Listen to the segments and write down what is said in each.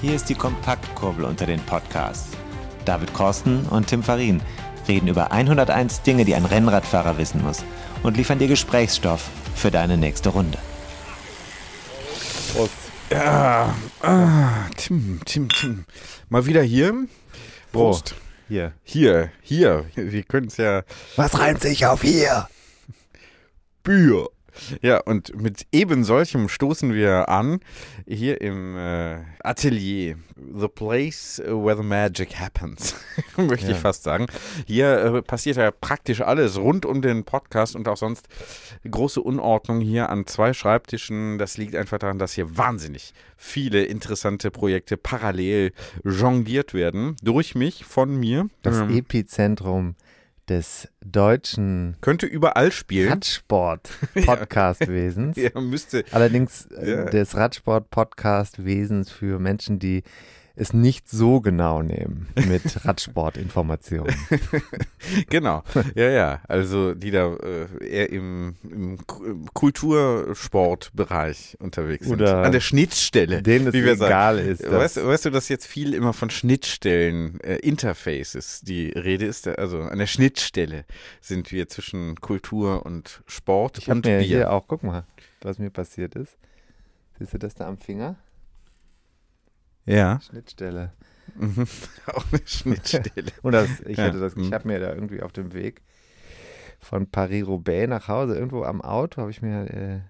Hier ist die Kompaktkurbel unter den Podcasts. David Korsten und Tim Farin reden über 101 Dinge, die ein Rennradfahrer wissen muss und liefern dir Gesprächsstoff für deine nächste Runde. Prost. Ja, ah, Tim, Tim, Tim. Mal wieder hier. Prost. Hier. Hier, hier. Wir können es ja. Was reimt sich auf hier? Bier. Ja, und mit eben solchem stoßen wir an hier im äh, Atelier. The place where the magic happens, möchte Ja. ich fast sagen. Hier äh, passiert ja praktisch alles rund um den Podcast und auch sonst große Unordnung hier an zwei Schreibtischen. Das liegt einfach daran, dass hier wahnsinnig viele interessante Projekte parallel jongliert werden. Durch mich, von mir. Das Ähm, Epizentrum des deutschen könnte überall spielen. Radsport-Podcast-Wesens. Ja, müsste. Allerdings äh, Ja. des Radsport-Podcast-Wesens für Menschen, die es nicht so genau nehmen mit Radsport-Informationen. Genau, ja, ja. Also die da äh, eher im, im Ku- im Kultursportbereich unterwegs sind. Oder An der Schnittstelle. Denen es wie wir sagen. egal ist. dass- Weißt, du- weißt du, dass jetzt viel immer von Schnittstellen, äh, Interfaces die Rede ist? Also an der Schnittstelle sind wir zwischen Kultur und Sport ich und mir Bier. hier auch, guck mal, was mir passiert ist. Siehst du das da am Finger? Ja, Schnittstelle. mhm. auch eine Schnittstelle. Und das, ich Ja, hatte das, ich mhm. habe mir da irgendwie auf dem Weg von Paris-Roubaix nach Hause, irgendwo am Auto, habe ich mir, äh,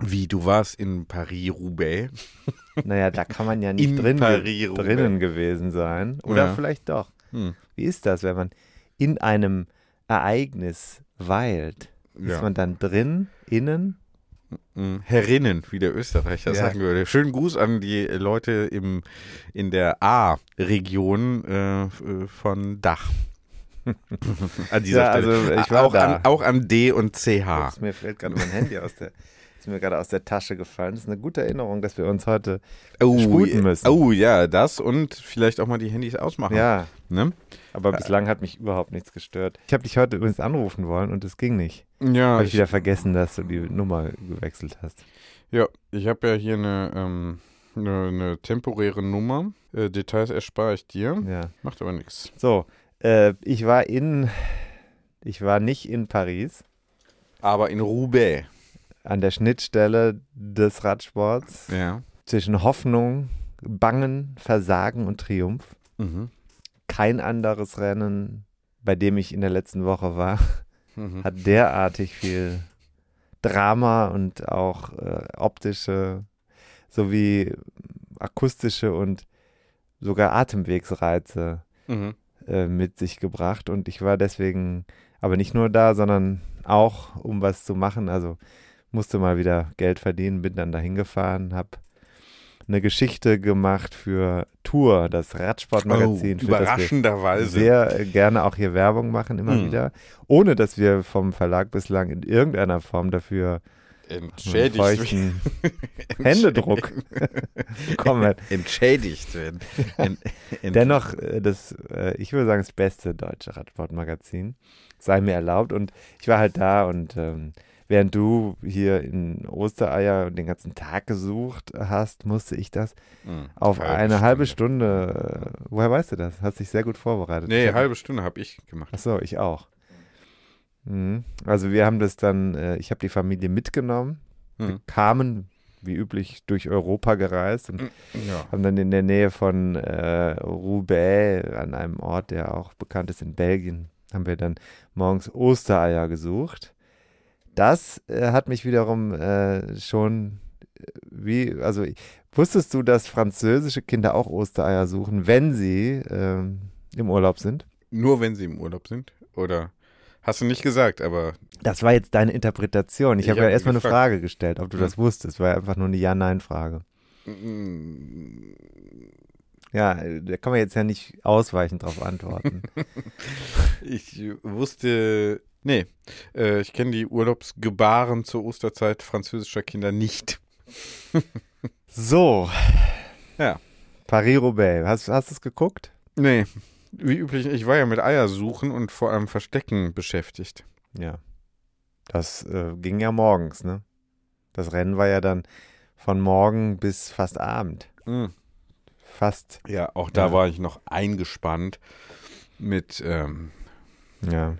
Wie, du warst in Paris-Roubaix? naja, da kann man ja nicht In drin, drinnen gewesen sein. Oder Ja. vielleicht doch. Hm. Wie ist das, wenn man in einem Ereignis weilt? Ist Ja. man dann drin, innen? Herrinnen, wie der Österreicher Ja. sagen würde. Schönen Gruß an die Leute im, in der A-Region äh, äh, von Dach. an dieser Ja, Stelle. also ich war auch, da. An, auch an D und CH. Jetzt, mir fällt gerade mein Handy aus der, ist mir gerade aus der Tasche gefallen. Das ist eine gute Erinnerung, dass wir uns heute Oh, sputen müssen. oh ja, das und vielleicht auch mal die Handys ausmachen. Ja, Ne? aber bislang hat mich überhaupt nichts gestört. Ich habe dich heute übrigens anrufen wollen und es ging nicht. Ja, Habe ich ich, wieder vergessen, dass du die Nummer gewechselt hast. ja, ich habe ja hier eine, ähm, eine, eine temporäre Nummer. Äh, Details erspare ich dir. Ja. Macht aber nichts. So, äh, ich war in, ich war nicht in Paris, Aber in Roubaix. An der Schnittstelle des Radsports Ja. zwischen Hoffnung, Bangen, Versagen und Triumph. Mhm. Kein anderes Rennen, bei dem ich in der letzten Woche war, Mhm. hat derartig viel Drama und auch äh, optische sowie akustische und sogar Atemwegsreize Mhm. äh, mit sich gebracht und ich war deswegen aber nicht nur da, sondern auch um was zu machen. Also musste mal wieder Geld verdienen, bin dann dahin gefahren, habe eine Geschichte gemacht für Tour, das Radsportmagazin, oh, überraschenderweise. sehr gerne auch hier Werbung machen, immer Hm. wieder, ohne dass wir vom Verlag bislang in irgendeiner Form dafür entschädigt feuchten Händedruck bekommen entschädigt werden. Ent, Dennoch, äh, das, äh, ich würde sagen, das beste deutsche Radsportmagazin sei mir erlaubt. Und ich war halt da und ähm, während du hier in Ostereier den ganzen Tag gesucht hast, musste ich das Hm, auf eine halbe Stunde. Äh, woher weißt du das? Hast dich sehr gut vorbereitet. Nee, halbe Stunde habe ich gemacht. Ach so, ich auch. Mhm. Also wir haben das dann, äh, ich habe die Familie mitgenommen, wir Hm. kamen wie üblich durch Europa gereist und Ja. haben dann in der Nähe von äh, Roubaix, an einem Ort, der auch bekannt ist in Belgien, haben wir dann morgens Ostereier gesucht. Das äh, hat mich wiederum äh, schon äh, wie, also wusstest du, dass französische Kinder auch Ostereier suchen, wenn sie ähm, im Urlaub sind? Nur wenn sie im Urlaub sind? Oder hast du nicht gesagt, aber Das war jetzt deine Interpretation. Ich, Ich habe ja erstmal eine. Frage gestellt, ob du Hm. das wusstest. War einfach nur eine Ja-Nein-Frage. Ja, äh, da kann man jetzt ja nicht ausweichend drauf antworten. ich wusste. Nee, äh, ich kenne die Urlaubsgebaren zur Osterzeit französischer Kinder nicht. so. Ja. Paris-Roubaix. Hast, hast du es geguckt? Nee, wie üblich, ich war ja mit Eiersuchen und vor allem Verstecken beschäftigt. Ja. Das äh, ging ja morgens, ne? Das Rennen war ja dann von morgen bis fast Abend. Mhm. fast. Ja, auch da Ja. war ich noch eingespannt mit ähm, Ja.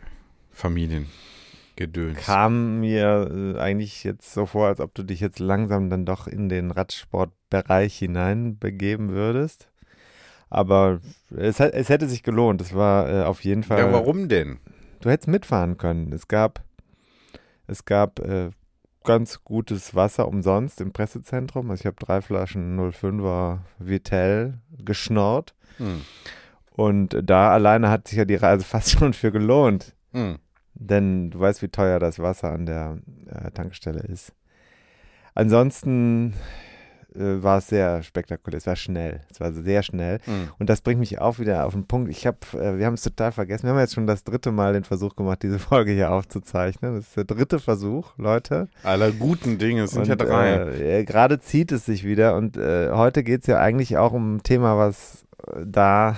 Familiengedöns. Kam mir äh, eigentlich jetzt so vor, als ob du dich jetzt langsam dann doch in den Radsportbereich hinein begeben würdest. Aber es, es hätte sich gelohnt. Es war äh, auf jeden Fall. Ja, warum denn? Du hättest mitfahren können. Es gab, es gab äh, ganz gutes Wasser umsonst im Pressezentrum. Also ich habe drei Flaschen 05er Vitel geschnorrt. Hm. Und da alleine hat sich ja die Reise fast schon für gelohnt. Hm. Denn du weißt, wie teuer das Wasser an der äh, Tankstelle ist. Ansonsten äh, war es sehr spektakulär. Es war schnell. Es war sehr schnell. Hm. Und das bringt mich auch wieder auf den Punkt. Ich habe, äh, wir haben es total vergessen. Wir haben jetzt schon das dritte Mal den Versuch gemacht, diese Folge hier aufzuzeichnen. Das ist der dritte Versuch, Leute. Aller guten Dinge es sind Und, ja drei. Äh, äh, Gerade zieht es sich wieder. Und äh, heute geht es ja eigentlich auch um ein Thema, was äh, da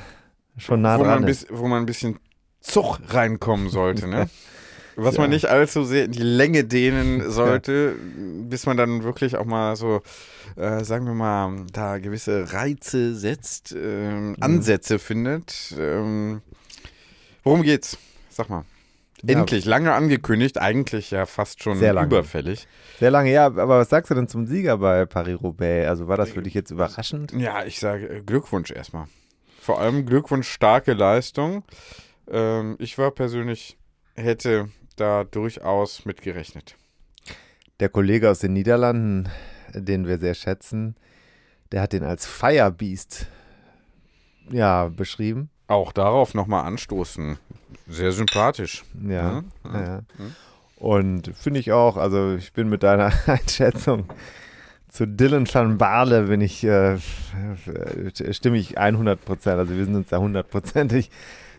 schon nah wo, dran man ist. bis, wo man ein bisschen Zug reinkommen sollte, ne? Was Ja. man nicht allzu sehr in die Länge dehnen sollte, bis man dann wirklich auch mal so, äh, sagen wir mal, da gewisse Reize setzt, Mhm. ähm, Ansätze findet. Ähm, worum geht's? Sag mal. Ja. Endlich, lange angekündigt, eigentlich ja fast schon Sehr überfällig. Sehr lange, ja. Aber was sagst du denn zum Sieger bei Paris-Roubaix? Also war das für dich jetzt überraschend? Ja, ich sage äh, Glückwunsch erstmal. Vor allem Glückwunsch, starke Leistung. Ähm, ich war persönlich, hätte da durchaus mit gerechnet. Der Kollege aus den Niederlanden, den wir sehr schätzen, der hat den als Firebeast ja, beschrieben. Auch darauf nochmal anstoßen. Sehr sympathisch. Ja. Ja, ja. ja. Und finde ich auch, also ich bin mit deiner Einschätzung zu Dylan van Baarle bin ich, äh, stimme ich 100 Prozent. Also wir sind uns da hundertprozentig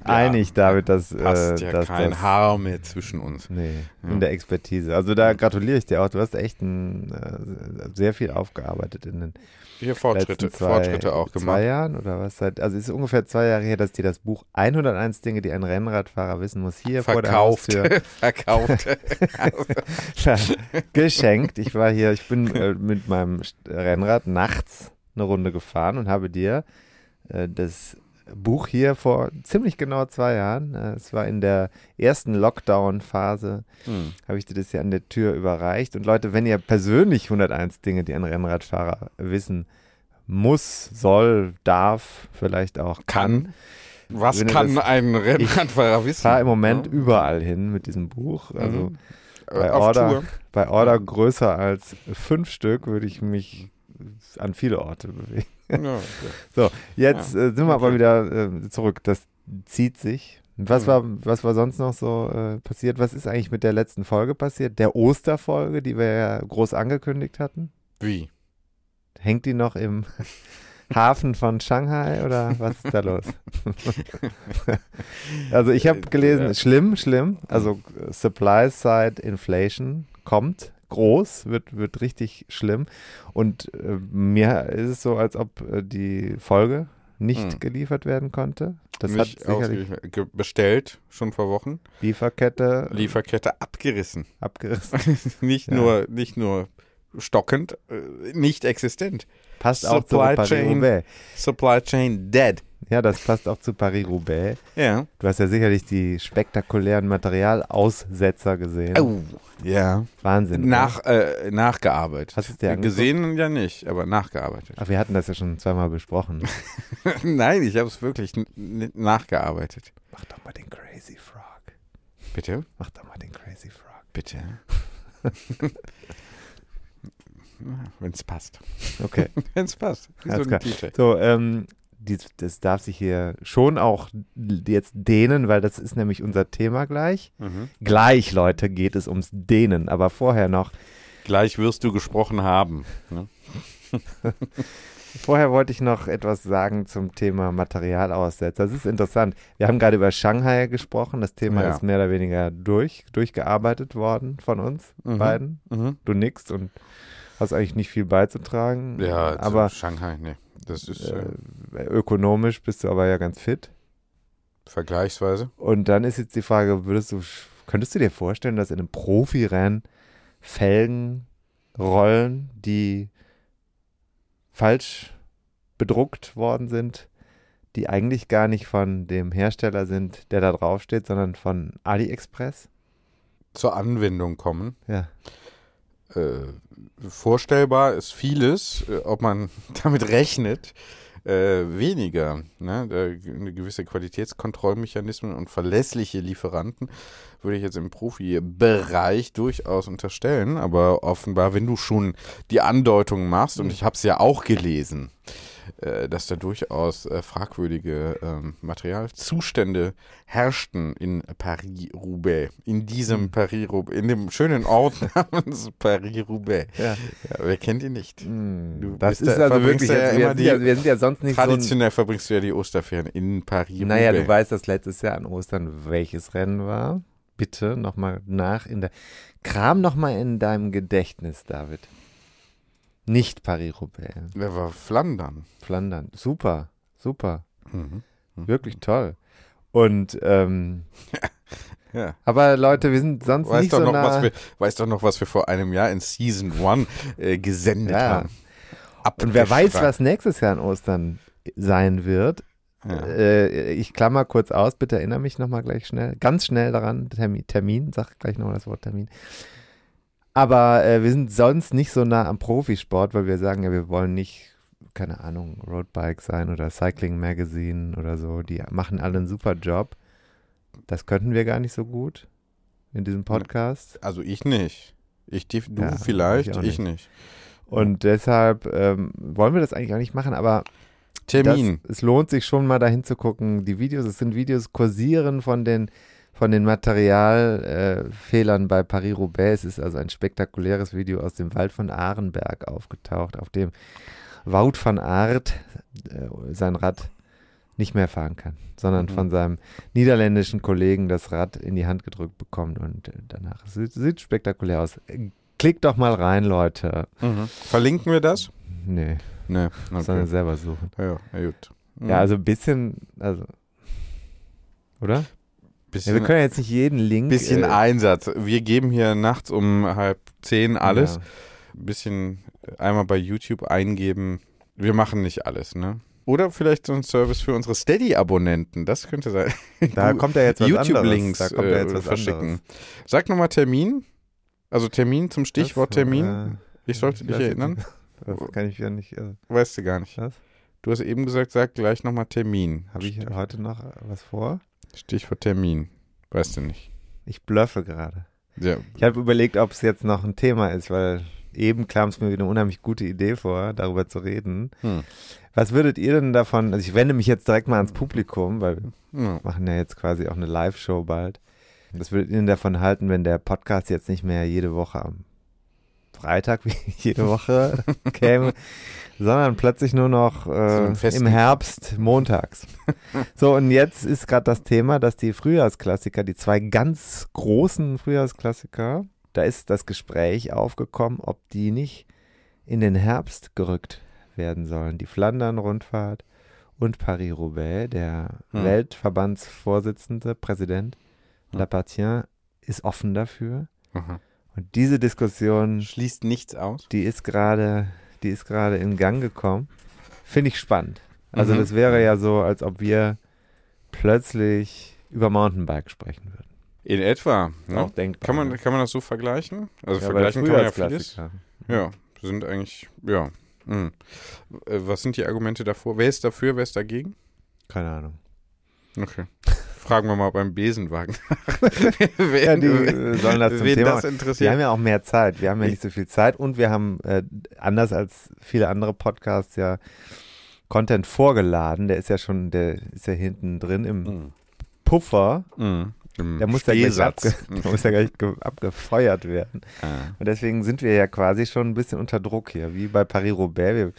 Ja, einig, David, dass, Passt äh, ja dass kein das, Haar mehr zwischen uns. Nee, Ja. in der Expertise. Also da gratuliere ich dir auch. Du hast echt ein, äh, sehr viel aufgearbeitet in den Hier Fortschritte, zwei, Fortschritte auch zwei gemacht. Jahren oder was? Seit, also es ist ungefähr zwei Jahre her, dass dir das Buch 101 Dinge, die ein Rennradfahrer wissen muss, hier Verkauft. vor der Haustür Verkauft. geschenkt. Ich war hier, ich bin äh, mit meinem Rennrad nachts eine Runde gefahren und habe dir äh, das Buch hier vor ziemlich genau zwei Jahren, äh, es war in der ersten Lockdown-Phase, Hm. habe ich dir das hier an der Tür überreicht. Und Leute, wenn ihr persönlich 101 Dinge, die ein Rennradfahrer wissen muss, soll, darf, vielleicht auch kann, Was kann das- ein Rennradfahrer wissen? fahr im Moment Ja. überall hin mit diesem Buch. Also Mhm. bei auf Order, Tour. bei Order größer als fünf Stück würde ich mich an viele Orte bewegen. Ja. So, jetzt Ja, äh, sind wir aber okay. wieder äh, zurück. Das zieht sich. Was war, was war sonst noch so äh, passiert? Was ist eigentlich mit der letzten Folge passiert? Der Osterfolge, die wir ja groß angekündigt hatten? Wie? Hängt die noch im Hafen von Shanghai oder was ist da los? also ich habe gelesen, Ja. schlimm, schlimm. Also äh, Supply Side Inflation kommt groß, wird, wird richtig schlimm. Und äh, mir ist es so, als ob äh, die Folge nicht Hm. geliefert werden konnte. Das Nicht hat sicherlich bestellt, schon vor Wochen. Lieferkette Lieferkette abgerissen. abgerissen. nicht, Ja. nur, nicht nur stockend, äh, nicht existent. Passt auch zu Supply Paris-Roubaix. Supply chain dead. Ja, das passt auch zu Paris-Roubaix. Ja. Du hast ja sicherlich die spektakulären Materialaussetzer gesehen. Oh, ja. Wahnsinn. Nach, äh, nachgearbeitet. Hast du es dir angeguckt? Gesehen ja nicht, aber nachgearbeitet. Ach, wir hatten das ja schon zweimal besprochen. Nein, ich habe es wirklich nachgearbeitet. Mach doch mal den Crazy Frog. Bitte? Mach doch mal den Crazy Frog. Bitte. Wenn es passt. Okay, Wenn es passt. Wie so ein so, ähm, dies, das darf sich hier schon auch jetzt dehnen, weil das ist nämlich unser Thema gleich. Mhm. Gleich, Leute, geht es ums Dehnen, aber vorher noch, Gleich wirst du gesprochen haben. Ne? vorher wollte ich noch etwas sagen zum Thema Materialaussetzer. Das ist interessant. Wir haben gerade über Shanghai gesprochen. Das Thema Ja. ist mehr oder weniger durch, durchgearbeitet worden von uns Mhm. beiden. Mhm. Du nix und hast eigentlich nicht viel beizutragen. Ja, aber Shanghai, ne. Das ist äh, äh, ökonomisch bist du aber ja ganz fit. vergleichsweise. Und dann ist jetzt die Frage, würdest du, könntest du dir vorstellen, dass in einem Profirennen Felgen rollen, die falsch bedruckt worden sind, die eigentlich gar nicht von dem Hersteller sind, der da draufsteht, sondern von AliExpress? Zur Anwendung kommen. Ja. Äh, vorstellbar ist vieles, äh, ob man damit rechnet, äh, weniger. Ne? Da, eine gewisse Qualitätskontrollmechanismen und verlässliche Lieferanten würde ich jetzt im Profibereich durchaus unterstellen. Aber offenbar, wenn du schon die Andeutung machst, und ich habe es ja auch gelesen, dass da durchaus äh, fragwürdige ähm, Materialzustände herrschten in Paris-Roubaix. In diesem Mhm. Paris-Roubaix, in dem schönen Ort namens Paris-Roubaix. Ja. Ja, wer kennt ihn nicht? Hm, Du das ist da- also wirklich, ja wir, sind die- ja, wir sind ja sonst nicht so Traditionell verbringst du ja die Osterferien in Paris-Roubaix. Naja, du weißt, dass letztes Jahr an Ostern welches Rennen war. Bitte nochmal nach in der. Kram nochmal in deinem Gedächtnis, David. Nicht Paris-Roubaix. Wer war Flandern? Flandern. Super, super. Mhm. Wirklich toll. Und, ähm, Ja. aber Leute, wir sind sonst Weißt nicht doch, so noch, nah. was wir, weißt doch noch, was wir vor einem Jahr in Season 1 äh, gesendet Ja. haben. Und wer weiß, was nächstes Jahr an Ostern sein wird. Ja. Äh, ich klammer kurz aus, bitte erinnere mich nochmal gleich schnell, ganz schnell daran, Termin, Termin sag gleich nochmal das Wort Termin. Aber äh, wir sind sonst nicht so nah am Profisport, weil wir sagen ja, wir wollen nicht, keine Ahnung, Roadbike sein oder Cycling Magazine oder so. Die machen alle einen super Job. Das könnten wir gar nicht so gut in diesem Podcast. Also ich nicht. Ich, du Ja, vielleicht, ich auch ich nicht. nicht. Und deshalb ähm, wollen wir das eigentlich auch nicht machen, aber Termin. Das, es lohnt sich schon mal dahin zu gucken. Die Videos, es sind Videos kursieren von den von den Materialfehlern äh, bei Paris-Roubaix. Ist also ein spektakuläres Video aus dem Wald von Ahrenberg aufgetaucht, auf dem Wout van Aert äh, sein Rad nicht mehr fahren kann, sondern Mhm. von seinem niederländischen Kollegen das Rad in die Hand gedrückt bekommt und danach sieht, sieht spektakulär aus. Klickt doch mal rein, Leute. Mhm. Verlinken wir das? Nee, Nee. sondern Okay. selber suchen. Ja, ja, gut. Mhm. Ja, also ein bisschen, also, oder? Ja, bisschen, wir können ja jetzt nicht jeden Link. bisschen äh, Einsatz. Wir geben hier nachts um halb zehn alles. Ja. Ein bisschen einmal bei YouTube eingeben. Wir machen nicht alles, ne? Oder vielleicht so ein Service für unsere Steady-Abonnenten. Das könnte sein. Da kommt ja jetzt was YouTube-Links. Da kommt ja jetzt äh, was verschicken. anderes. Sag nochmal Termin. Also Termin zum Stichwort? Termin. Äh, Ich sollte dich jetzt erinnern. Das kann ich ja nicht. Äh, Weißt du gar nicht. was? Du hast eben gesagt, sag gleich nochmal Termin. Habe ich heute noch was vor? Stichwort Termin. Weißt du nicht. Ich bluffe gerade. Ja. Ich habe überlegt, ob es jetzt noch ein Thema ist, weil eben kam es mir wieder eine unheimlich gute Idee vor, darüber zu reden. Hm. Was würdet ihr denn davon, also ich wende mich jetzt direkt mal ans Publikum, weil wir Ja. machen ja jetzt quasi auch eine Live-Show bald. Was würdet ihr denn davon halten, wenn der Podcast jetzt nicht mehr jede Woche am Freitag wie jede Woche käme, sondern plötzlich nur noch äh, festen- im Herbst montags? so, und jetzt ist gerade das Thema, dass die Frühjahrsklassiker, die zwei ganz großen Frühjahrsklassiker, da ist das Gespräch aufgekommen, ob die nicht in den Herbst gerückt werden sollen. Die Flandern-Rundfahrt und Paris-Roubaix, der Hm. Weltverbandsvorsitzende, Präsident Hm. Lapartien, ist offen dafür. Aha. Und diese Diskussion, Schließt nichts aus. die ist gerade, die ist gerade in Gang gekommen. Finde ich spannend. Also Mhm. das wäre ja so, als ob wir plötzlich über Mountainbike sprechen würden. In etwa. Ne? Auch denkbar. Kann, man, ne? kann man das so vergleichen? Also ja, vergleichen kann man ja vieles. Frühjahrsklassiker. Ja, sind eigentlich, ja. Hm. Was sind die Argumente davor? Wer ist dafür, wer ist dagegen? Keine Ahnung. Okay. Fragen wir mal beim Besenwagen. Ja, die äh, sollen das zum wen Thema das Wir interessiert. haben ja auch mehr Zeit. Wir haben ja Ich- nicht so viel Zeit und wir haben, äh, anders als viele andere Podcasts, ja Content vorgeladen. Der ist ja schon, der ist ja hinten drin im Mhm. Puffer. Mhm. Im Der muss ja gleich, abge der muss ja gleich ge- abgefeuert werden. Ah. Und deswegen sind wir ja quasi schon ein bisschen unter Druck hier, wie bei Paris-Roubaix.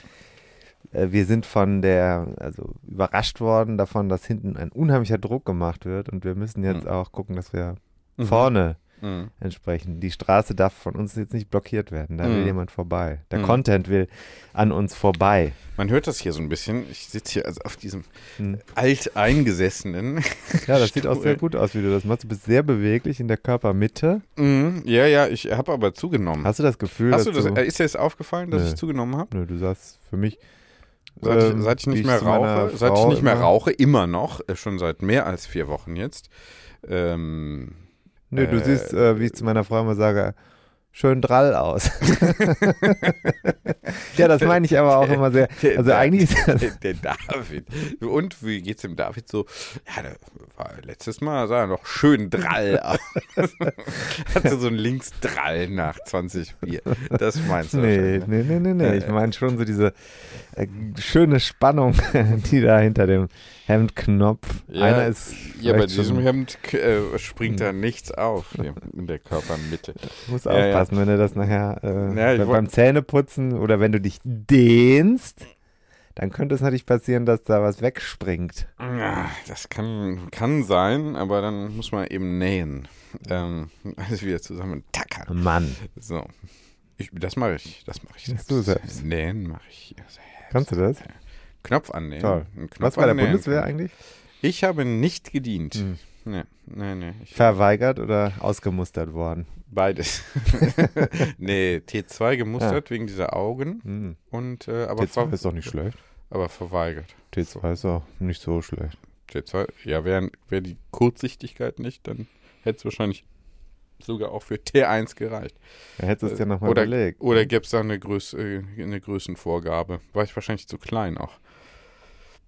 Wir, äh, wir sind von der, also überrascht worden davon, dass hinten ein unheimlicher Druck gemacht wird und wir müssen jetzt Mhm. auch gucken, dass wir Mhm. vorne Mhm. entsprechend. Die Straße darf von uns jetzt nicht blockiert werden. Da will Mhm. jemand vorbei. Der Mhm. Content will an uns vorbei. Man hört das hier so ein bisschen. Ich sitze hier also auf diesem Mhm. alteingesessenen. Ja, das sieht auch sehr gut aus, wie du das machst. Du bist sehr beweglich in der Körpermitte. Ja, ja, ich habe aber zugenommen. Hast du das Gefühl, Hast du das, du... äh, ist dir das aufgefahren, dass Nö. ich zugenommen habe? Nö, du sagst für mich, Seit, Ähm, ich, seit ich nicht ich mehr rauche, seit ich nicht mehr immer- rauche, immer noch, äh, schon seit mehr als vier Wochen jetzt. Ähm, Nö, du Äh, siehst, äh, wie ich zu meiner Frau immer sage, schön drall aus. ja, das meine ich aber auch immer sehr. Also eigentlich ist das, der, David. Und wie geht's dem David so? Ja, letztes Mal sah er noch schön drall aus. Hatte so einen Linksdrall nach 20 Bier. Das meinst du nee, ne? nee, nee, nee, nee. Ich meine schon so diese äh, schöne Spannung, die da hinter dem Hemdknopf. Ja, Einer ist Ja, bei diesem Hemd äh, springt da nichts auf in der Körpermitte. muss Ja, ja. Aufpassen, wenn du das nachher äh, Ja, beim- Zähneputzen oder wenn du dich dehnst, dann könnte es natürlich passieren, dass da was wegspringt. Ja, das kann, kann sein, aber dann muss man eben nähen. Ähm, alles wieder zusammen tackern. Mann, So. Ich, das mache ich. Das mache ich Machst du selbst? Nähen mache ich selbst. kannst du das? Knopf annähen. Toll. Knopf Was bei der. Bundeswehr eigentlich? Ich habe nicht gedient. Hm. Nee, nee, nee. Verweigert oder ausgemustert worden? beides. nee, T2 gemustert wegen dieser Augen Hm. und äh, aber, ver T2 ist doch nicht schlecht. aber verweigert. T2 ist auch nicht so schlecht. T2, ja, wäre wär die Kurzsichtigkeit nicht, dann hätte es wahrscheinlich sogar auch für T1 gereicht. Da hättest du es dir nochmal oder überlegt. oder gäbe es da eine, Größ, äh, eine Größenvorgabe? War ich wahrscheinlich zu klein auch.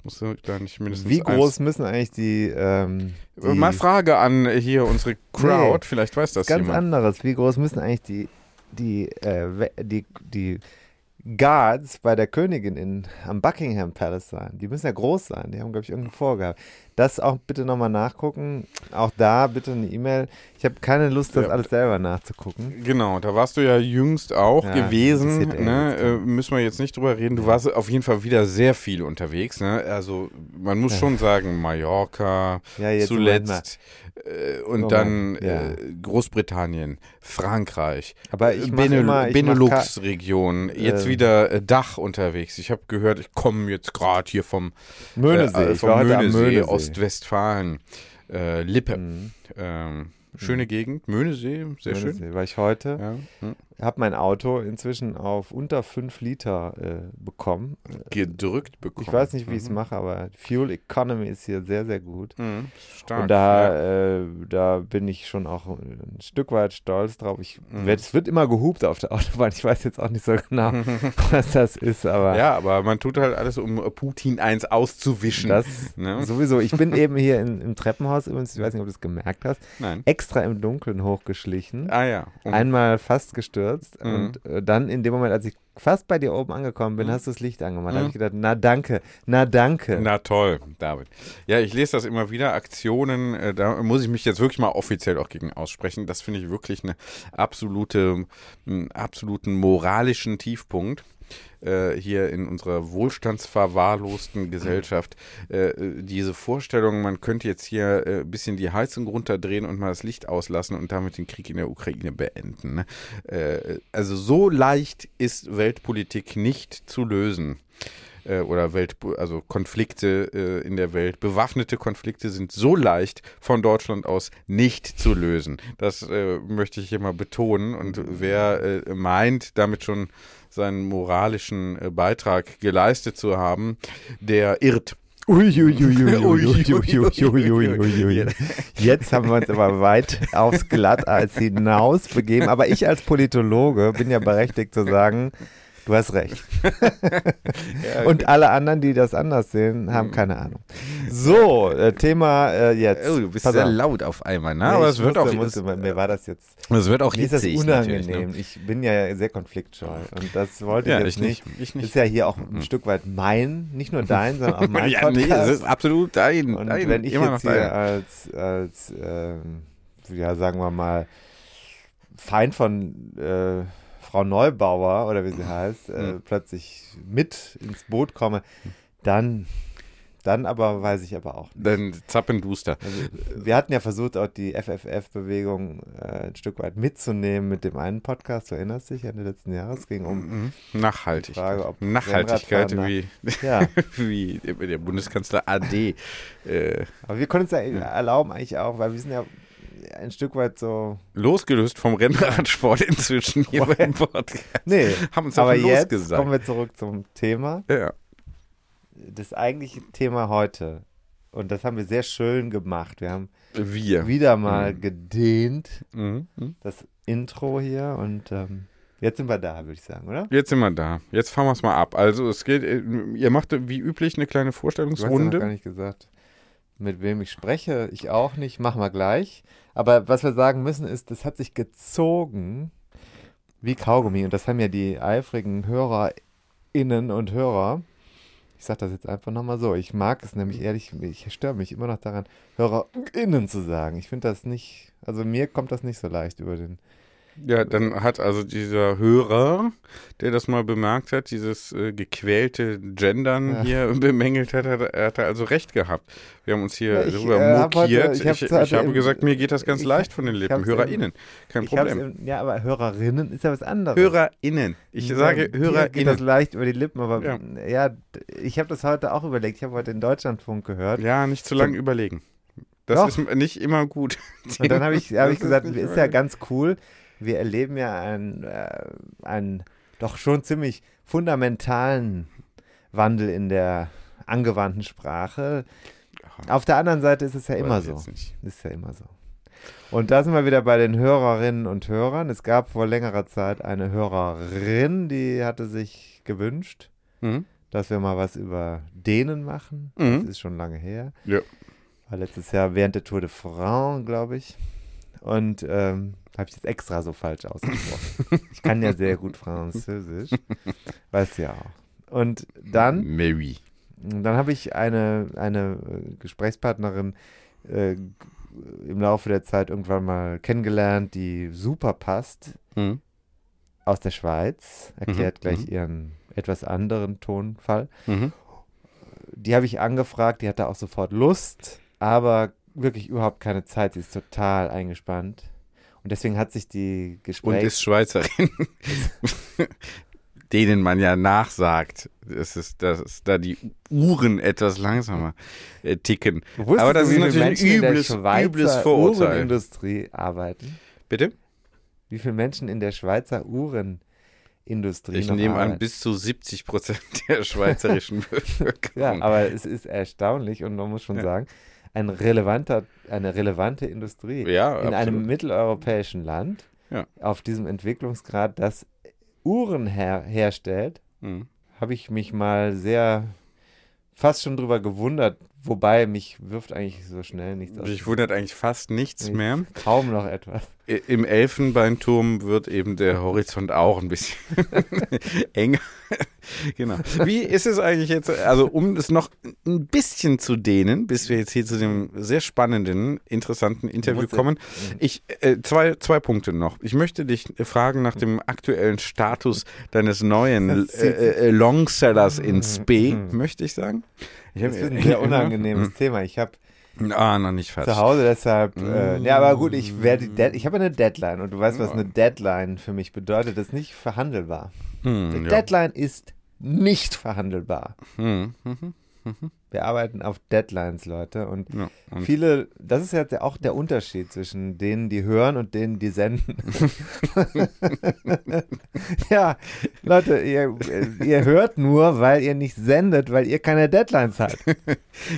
Musste da nicht mindestens Wie eins- groß müssen eigentlich die, ähm, die Mal Frage an hier unsere Crowd, Nee, vielleicht weiß das ganz jemand. anderes. Wie groß müssen eigentlich die, die, äh, die, die Guards bei der Königin in, am Buckingham Palace sein? Die müssen ja groß sein. Die haben, glaube ich, irgendeine Vorgabe. Das auch bitte nochmal nachgucken. Auch da bitte eine E-Mail. Ich habe keine Lust, das Ja. alles selber nachzugucken. Genau, da warst du ja jüngst auch Ja, gewesen. Ne? Äh, müssen wir jetzt nicht drüber reden. Du warst auf jeden Fall wieder sehr viel unterwegs. Ne? Also man muss schon sagen, Mallorca, zuletzt und Moment, dann ja. äh, Großbritannien, Frankreich, Aber ich mach Benel immer, ich mach Benelux-Region, jetzt Ähm. wieder äh, Dach unterwegs. Ich habe gehört, ich komme jetzt gerade hier vom, Möhnesee. äh, vom Möhnesee, Möhnesee. Ostwestfalen, äh, Lippe. Mhm. Ähm, schöne Gegend, Möhnesee, sehr schön. Möhnesee war ich heute. Ja. hm. Habe mein Auto inzwischen auf unter 5 Liter äh, bekommen. Gedrückt bekommen. Ich weiß nicht, wie ich es Mhm. mache, aber Fuel Economy ist hier sehr, sehr gut. Mhm. Stark. Und ja. da, äh, da bin ich schon auch ein Stück weit stolz drauf. Ich, Mhm. Es wird immer gehupt auf der Autobahn. Ich weiß jetzt auch nicht so genau, was das ist, aber ja, aber man tut halt alles, um Putin eins auszuwischen. das ne? sowieso. Ich bin eben hier in, im Treppenhaus übrigens, ich weiß nicht, ob du es gemerkt hast, Nein. extra im Dunkeln hochgeschlichen. Ah ja. Um, Einmal fast gestürzt Mhm. und äh, dann in dem Moment, als ich fast bei dir oben angekommen bin, Mhm. hast du das Licht angemacht. Da Mhm. habe ich gedacht, na danke, na danke. Na toll, David. Ja, ich lese das immer wieder, Aktionen, äh, da muss ich mich jetzt wirklich mal offiziell auch gegen aussprechen. Das finde ich wirklich eine absolute, einen absoluten moralischen Tiefpunkt. Äh, hier in unserer wohlstandsverwahrlosten Gesellschaft äh, diese Vorstellung, man könnte jetzt hier äh, ein bisschen die Heizung runterdrehen und mal das Licht auslassen und damit den Krieg in der Ukraine beenden. Ne? Äh, also so leicht ist Weltpolitik nicht zu lösen äh, oder Welt, also Konflikte äh, in der Welt, bewaffnete Konflikte sind so leicht von Deutschland aus nicht zu lösen. Das äh, möchte ich hier mal betonen. Und wer meint, damit schon seinen moralischen Beitrag geleistet zu haben, der irrt. Jetzt haben wir uns aber weit aufs Glatteis hinaus begeben. Aber ich als Politologe bin ja berechtigt zu sagen, du hast recht. Und alle anderen, die das anders sehen, haben keine Ahnung. So, äh, Thema äh, jetzt. Oh, du bist Pass sehr auf. laut auf einmal, ne? Nee, aber ich es wird musste, auch musste, mir war das jetzt es wird auch mir ist unangenehm. ne? Ich bin ja sehr konfliktscheu und das wollte Ja, ich jetzt ich nicht. nicht. Ich nicht. Ist ja hier auch ein Stück weit mein, nicht nur dein, sondern auch mein ja, nee, Podcast. es ist absolut dein. Und dein wenn ich jetzt hier dein. als, als ähm, ja, sagen wir mal, Feind von äh, Frau Neubauer oder wie sie heißt, äh, plötzlich mit ins Boot komme, dann, dann aber weiß ich aber auch. nicht. Dann Zappenduster. Also, wir hatten ja versucht, auch die FFF-Bewegung äh, ein Stück weit mitzunehmen mit dem einen Podcast, du erinnerst dich, Ende letzten Jahres, es ging um, Mhm. Nachhaltigkeit. Frage, ob Nachhaltigkeit, wie, ja, wie der Bundeskanzler AD. Äh, aber wir können uns ja erlauben eigentlich auch, weil wir sind ja ein Stück weit so, losgelöst vom Rennradsport inzwischen hier beim Podcast. nee, Haben uns aber jetzt losgesagt. kommen wir zurück zum Thema. ja. das eigentliche Thema heute. Und das haben wir sehr schön gemacht. Wir haben Wir. wieder mal Mhm. gedehnt, Mhm. mhm. das Intro hier. Und ähm, jetzt sind wir da, würde ich sagen, oder? Jetzt sind wir da. Jetzt fahren wir es mal ab. Also es geht, äh, ihr macht wie üblich eine kleine Du hast ja noch gar Vorstellungsrunde. nicht gesagt, mit wem ich spreche. Ich auch nicht. Machen wir gleich. Aber was wir sagen müssen ist, das hat sich gezogen wie Kaugummi. Und das haben ja die eifrigen HörerInnen und Hörer. Ich sage das jetzt einfach nochmal so. Ich mag es nämlich ehrlich, ich störe mich immer noch daran, HörerInnen zu sagen. Ich finde das nicht, also mir kommt das nicht so leicht über den. Ja, dann hat also dieser Hörer, der das mal bemerkt hat, dieses äh, gequälte Gendern Ja. hier bemängelt hat, hat, er hat er also recht gehabt. Wir haben uns hier Ja, ich, darüber äh, hab heute- mokiert. ich ich, hab's ich, habe im- gesagt, mir geht das ganz ich- leicht von den Lippen. HörerInnen, kein Problem. im, ja, aber HörerInnen ist ja was anderes. HörerInnen. Ich Ja, sage dir Geht das HörerInnen. leicht über die Lippen, aber Ja. ja, ich habe das heute auch überlegt. Ich habe heute den Deutschlandfunk gehört. Ja, nicht zu lange überlegen. Das Doch. ist nicht immer gut. Und dann habe ich, hab ich gesagt, ist ja ganz cool. Wir erleben ja einen, äh, einen doch schon ziemlich fundamentalen Wandel in der angewandten Sprache. Auf der anderen Seite ist es ja immer so. Ist ja immer so. Und da sind wir wieder bei den Hörerinnen und Hörern. Es gab vor längerer Zeit eine Hörerin, die hatte sich gewünscht, Mhm. dass wir mal was über Dänen machen. Mhm. Das ist schon lange her. Ja. War letztes Jahr während der Tour de France, glaube ich. Und ähm, habe ich jetzt extra so falsch ausgesprochen. ich kann ja sehr gut Französisch. Weißt du ja auch. Und dann, Mary. dann habe ich eine, eine Gesprächspartnerin äh, im Laufe der Zeit irgendwann mal kennengelernt, die super passt Mhm. aus der Schweiz. Erklärt Mhm, gleich mhm. ihren etwas anderen Tonfall. Mhm. die habe ich angefragt, die hatte auch sofort Lust, aber wirklich überhaupt keine Zeit. Sie ist total eingespannt. Und deswegen hat sich die Und Gespräch ist Schweizerin. Denen man ja nachsagt, es ist, dass da die Uhren etwas langsamer äh, ticken. Wusstest aber das du, ist natürlich ein Menschen in der übles, Schweizer übles Vorurteil. Uhrenindustrie arbeiten? Bitte? Wie viele Menschen in der Schweizer Uhrenindustrie Ich nehme an, arbeiten? bis zu 70 Prozent der schweizerischen Ja, Bevölkerung. aber es ist erstaunlich und man muss schon Ja. sagen, ein relevanter, eine relevante Industrie Ja, in einem absolut. mitteleuropäischen Land Ja. auf diesem Entwicklungsgrad, das Uhren her herstellt, Mhm. habe ich mich mal sehr fast schon drüber gewundert, wobei mich wirft eigentlich so schnell nichts aus. Mich wundert eigentlich fast nichts Ich- mehr. Kaum noch etwas. Im Elfenbeinturm wird eben der Horizont auch ein bisschen enger. genau. Wie ist es eigentlich jetzt, also um es noch ein bisschen zu dehnen, bis wir jetzt hier zu dem sehr spannenden, interessanten Interview kommen. Ich, äh, zwei, zwei Punkte noch. Ich möchte dich fragen nach dem aktuellen Status deines neuen äh, äh, Longsellers in Spee, möchte ich sagen. Ich Das ist ein sehr unangenehmes Thema. Ich habe Ah, noch nicht fast. zu Hause deshalb, äh, Mm. ja, aber gut, ich werde, ich habe eine Deadline und du weißt, was eine Deadline für mich bedeutet. Das ist nicht verhandelbar. Eine ja. Deadline ist nicht verhandelbar. Hm, mhm, Wir arbeiten auf Deadlines, Leute. Und ja. Und viele, das ist ja auch der Unterschied zwischen denen, die hören und denen, die senden. ja, Leute, ihr, ihr hört nur, weil ihr nicht sendet, weil ihr keine Deadlines habt.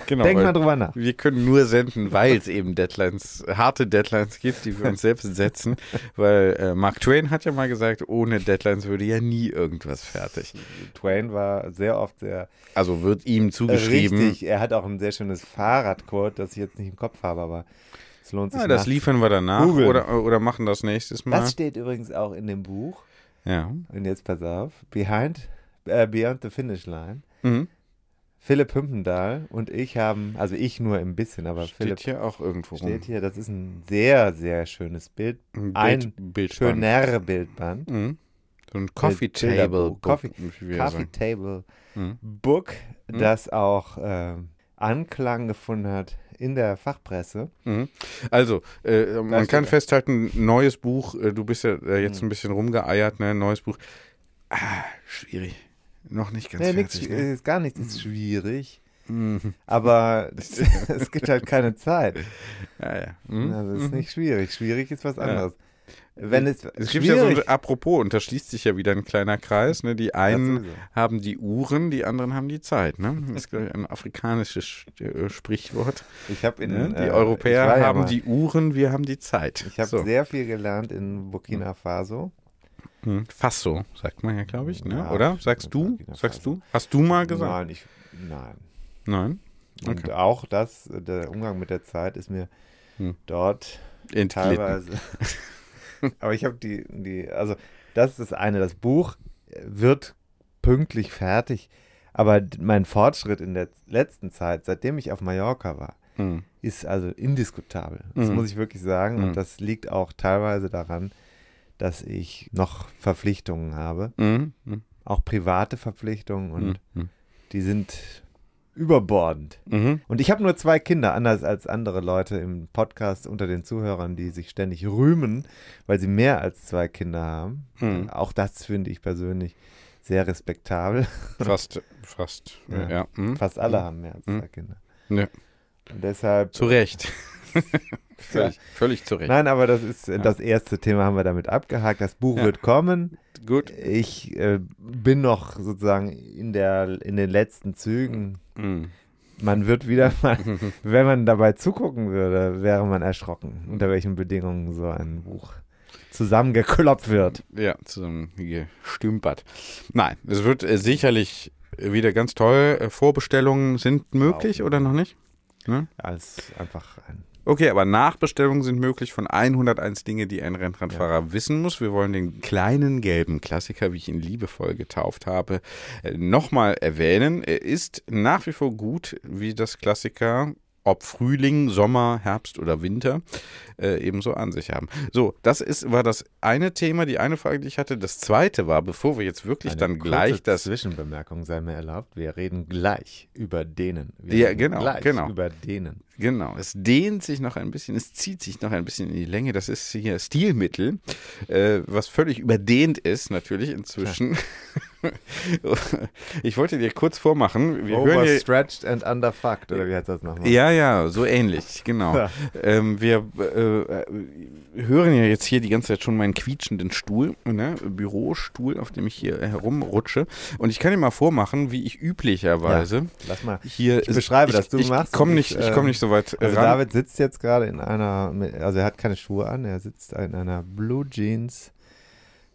genau, Denkt mal drüber nach. Wir können nur senden, weil es eben Deadlines, harte Deadlines gibt, die wir uns selbst setzen. Weil äh, Mark Twain hat ja mal gesagt, ohne Deadlines würde ja nie irgendwas fertig. Twain war sehr oft sehr Also wird ihm zugeschrieben. Richtig. Er hat auch ein sehr schönes Fahrradcode, das ich jetzt nicht im Kopf habe, aber es lohnt sich. Ja, das nach- liefern wir danach oder, oder machen das nächstes Mal. Das steht übrigens auch in dem Buch. ja. Und jetzt pass auf. Behind, äh, Beyond the Finish Line. Mhm. Philipp Hümpendahl und ich haben, also ich nur ein bisschen, aber Steht Philipp hier auch irgendwo rum. steht hier, das ist ein sehr, sehr schönes Bild. Ein ein Bild, Bildband. Schöner Bildband. Mhm. So ein Coffee Bild- Table. Bilderbuch. Coffee- Coffee. Table Mhm. Book, Mhm. das auch ähm, Anklang gefunden hat in der Fachpresse. Mhm. Also, äh, man kann festhalten, neues Buch, äh, du bist ja äh, jetzt Mhm. ein bisschen rumgeeiert, ne? Neues Buch. Ah, schwierig. Noch nicht ganz Nee, nix, fertig. Ne? ist gar nichts ist schwierig, Mhm. aber es gibt halt keine Zeit. Ja, ja. Mhm. Also es ist Mhm. nicht schwierig. Schwierig ist was Ja. Wenn es, Es gibt ja so, apropos, und da schließt sich ja wieder ein kleiner Kreis. Ne? Die einen haben die Uhren, die anderen haben die Zeit. Ne? Das ist glaub ich, ein afrikanisches Sch- äh, Sprichwort. ich habe in Ne? Die äh, Europäer ja haben mal- die Uhren, wir haben die Zeit. Ich habe so. sehr viel gelernt in Burkina Faso. Hm, Fast so, sagt man ja, glaube ich. Ne? Ja, Oder? Sagst du? Sagst Faso. du? Hast du mal gesagt? Nein, ich, nein. Nein. Und Okay. auch das, äh, der Umgang mit der Zeit ist mir Hm. dort Entglitten. teilweise. Aber ich habe die, die, also das ist das eine. Das Buch wird pünktlich fertig. Aber mein Fortschritt in der letzten Zeit, seitdem ich auf Mallorca war, Hm. ist also indiskutabel. Das Mhm. muss ich wirklich sagen. Mhm. Und das liegt auch teilweise daran, dass ich noch Verpflichtungen habe. Mhm. Mhm. Auch private Verpflichtungen und Mhm. die sind überbordend. Mhm. Und ich habe nur zwei Kinder, anders als andere Leute im Podcast unter den Zuhörern, die sich ständig rühmen, weil sie mehr als zwei Kinder haben. Mhm. Auch das finde ich persönlich sehr respektabel. Fast, fast. Ja. Ja. Hm. Fast alle haben mehr als Mhm. zwei Kinder. Ja. Und deshalb. Zu Recht. völlig, völlig zu Recht. Nein, aber das ist äh, das erste Thema, haben wir damit abgehakt. Das Buch Ja. wird kommen. Gut. Ich äh, bin noch sozusagen in, der, in den letzten Zügen. Mhm. Man wird wieder mal, wenn man dabei zugucken würde, wäre man erschrocken, unter welchen Bedingungen so ein Buch zusammengekloppt wird. Ja, zusammengestümpert. Nein, es wird äh, sicherlich wieder ganz toll. Äh, Vorbestellungen sind möglich oder noch nicht? Ne? Als einfach ein. Okay, aber Nachbestellungen sind möglich von 101 Dinge, die ein Rennradfahrer wissen muss. Wir wollen den kleinen gelben Klassiker, wie ich ihn liebevoll getauft habe, äh, nochmal erwähnen. Er ist nach wie vor gut, wie das Klassiker ob Frühling, Sommer, Herbst oder Winter, äh, ebenso an sich haben. So, das ist, war das eine Thema, die eine Frage, die ich hatte. Das zweite war, bevor wir jetzt wirklich Eine dann gleich das Zwischenbemerkung sei mir erlaubt. Wir reden gleich über denen. Wir Ja, genau, Gleich genau. Über denen. Genau, es dehnt sich noch ein bisschen, es zieht sich noch ein bisschen in die Länge. Das ist hier Stilmittel, äh, was völlig überdehnt ist, natürlich inzwischen. ich wollte dir kurz vormachen. Wir hören hier, Overstretched and underfucked, oder wie heißt das nochmal? ja, ja, so ähnlich, genau. Ja. Ähm, wir äh, äh, hören ja jetzt hier die ganze Zeit schon meinen quietschenden Stuhl, ne? Bürostuhl, auf dem ich hier herumrutsche. Und ich kann dir mal vormachen, wie ich üblicherweise Lass mal. hier. Ich beschreibe das, du ich machst Komm nicht, ich, ich komme nicht so weit Also ran. David sitzt jetzt gerade in einer, also er hat keine Schuhe an, er sitzt in einer Blue Jeans.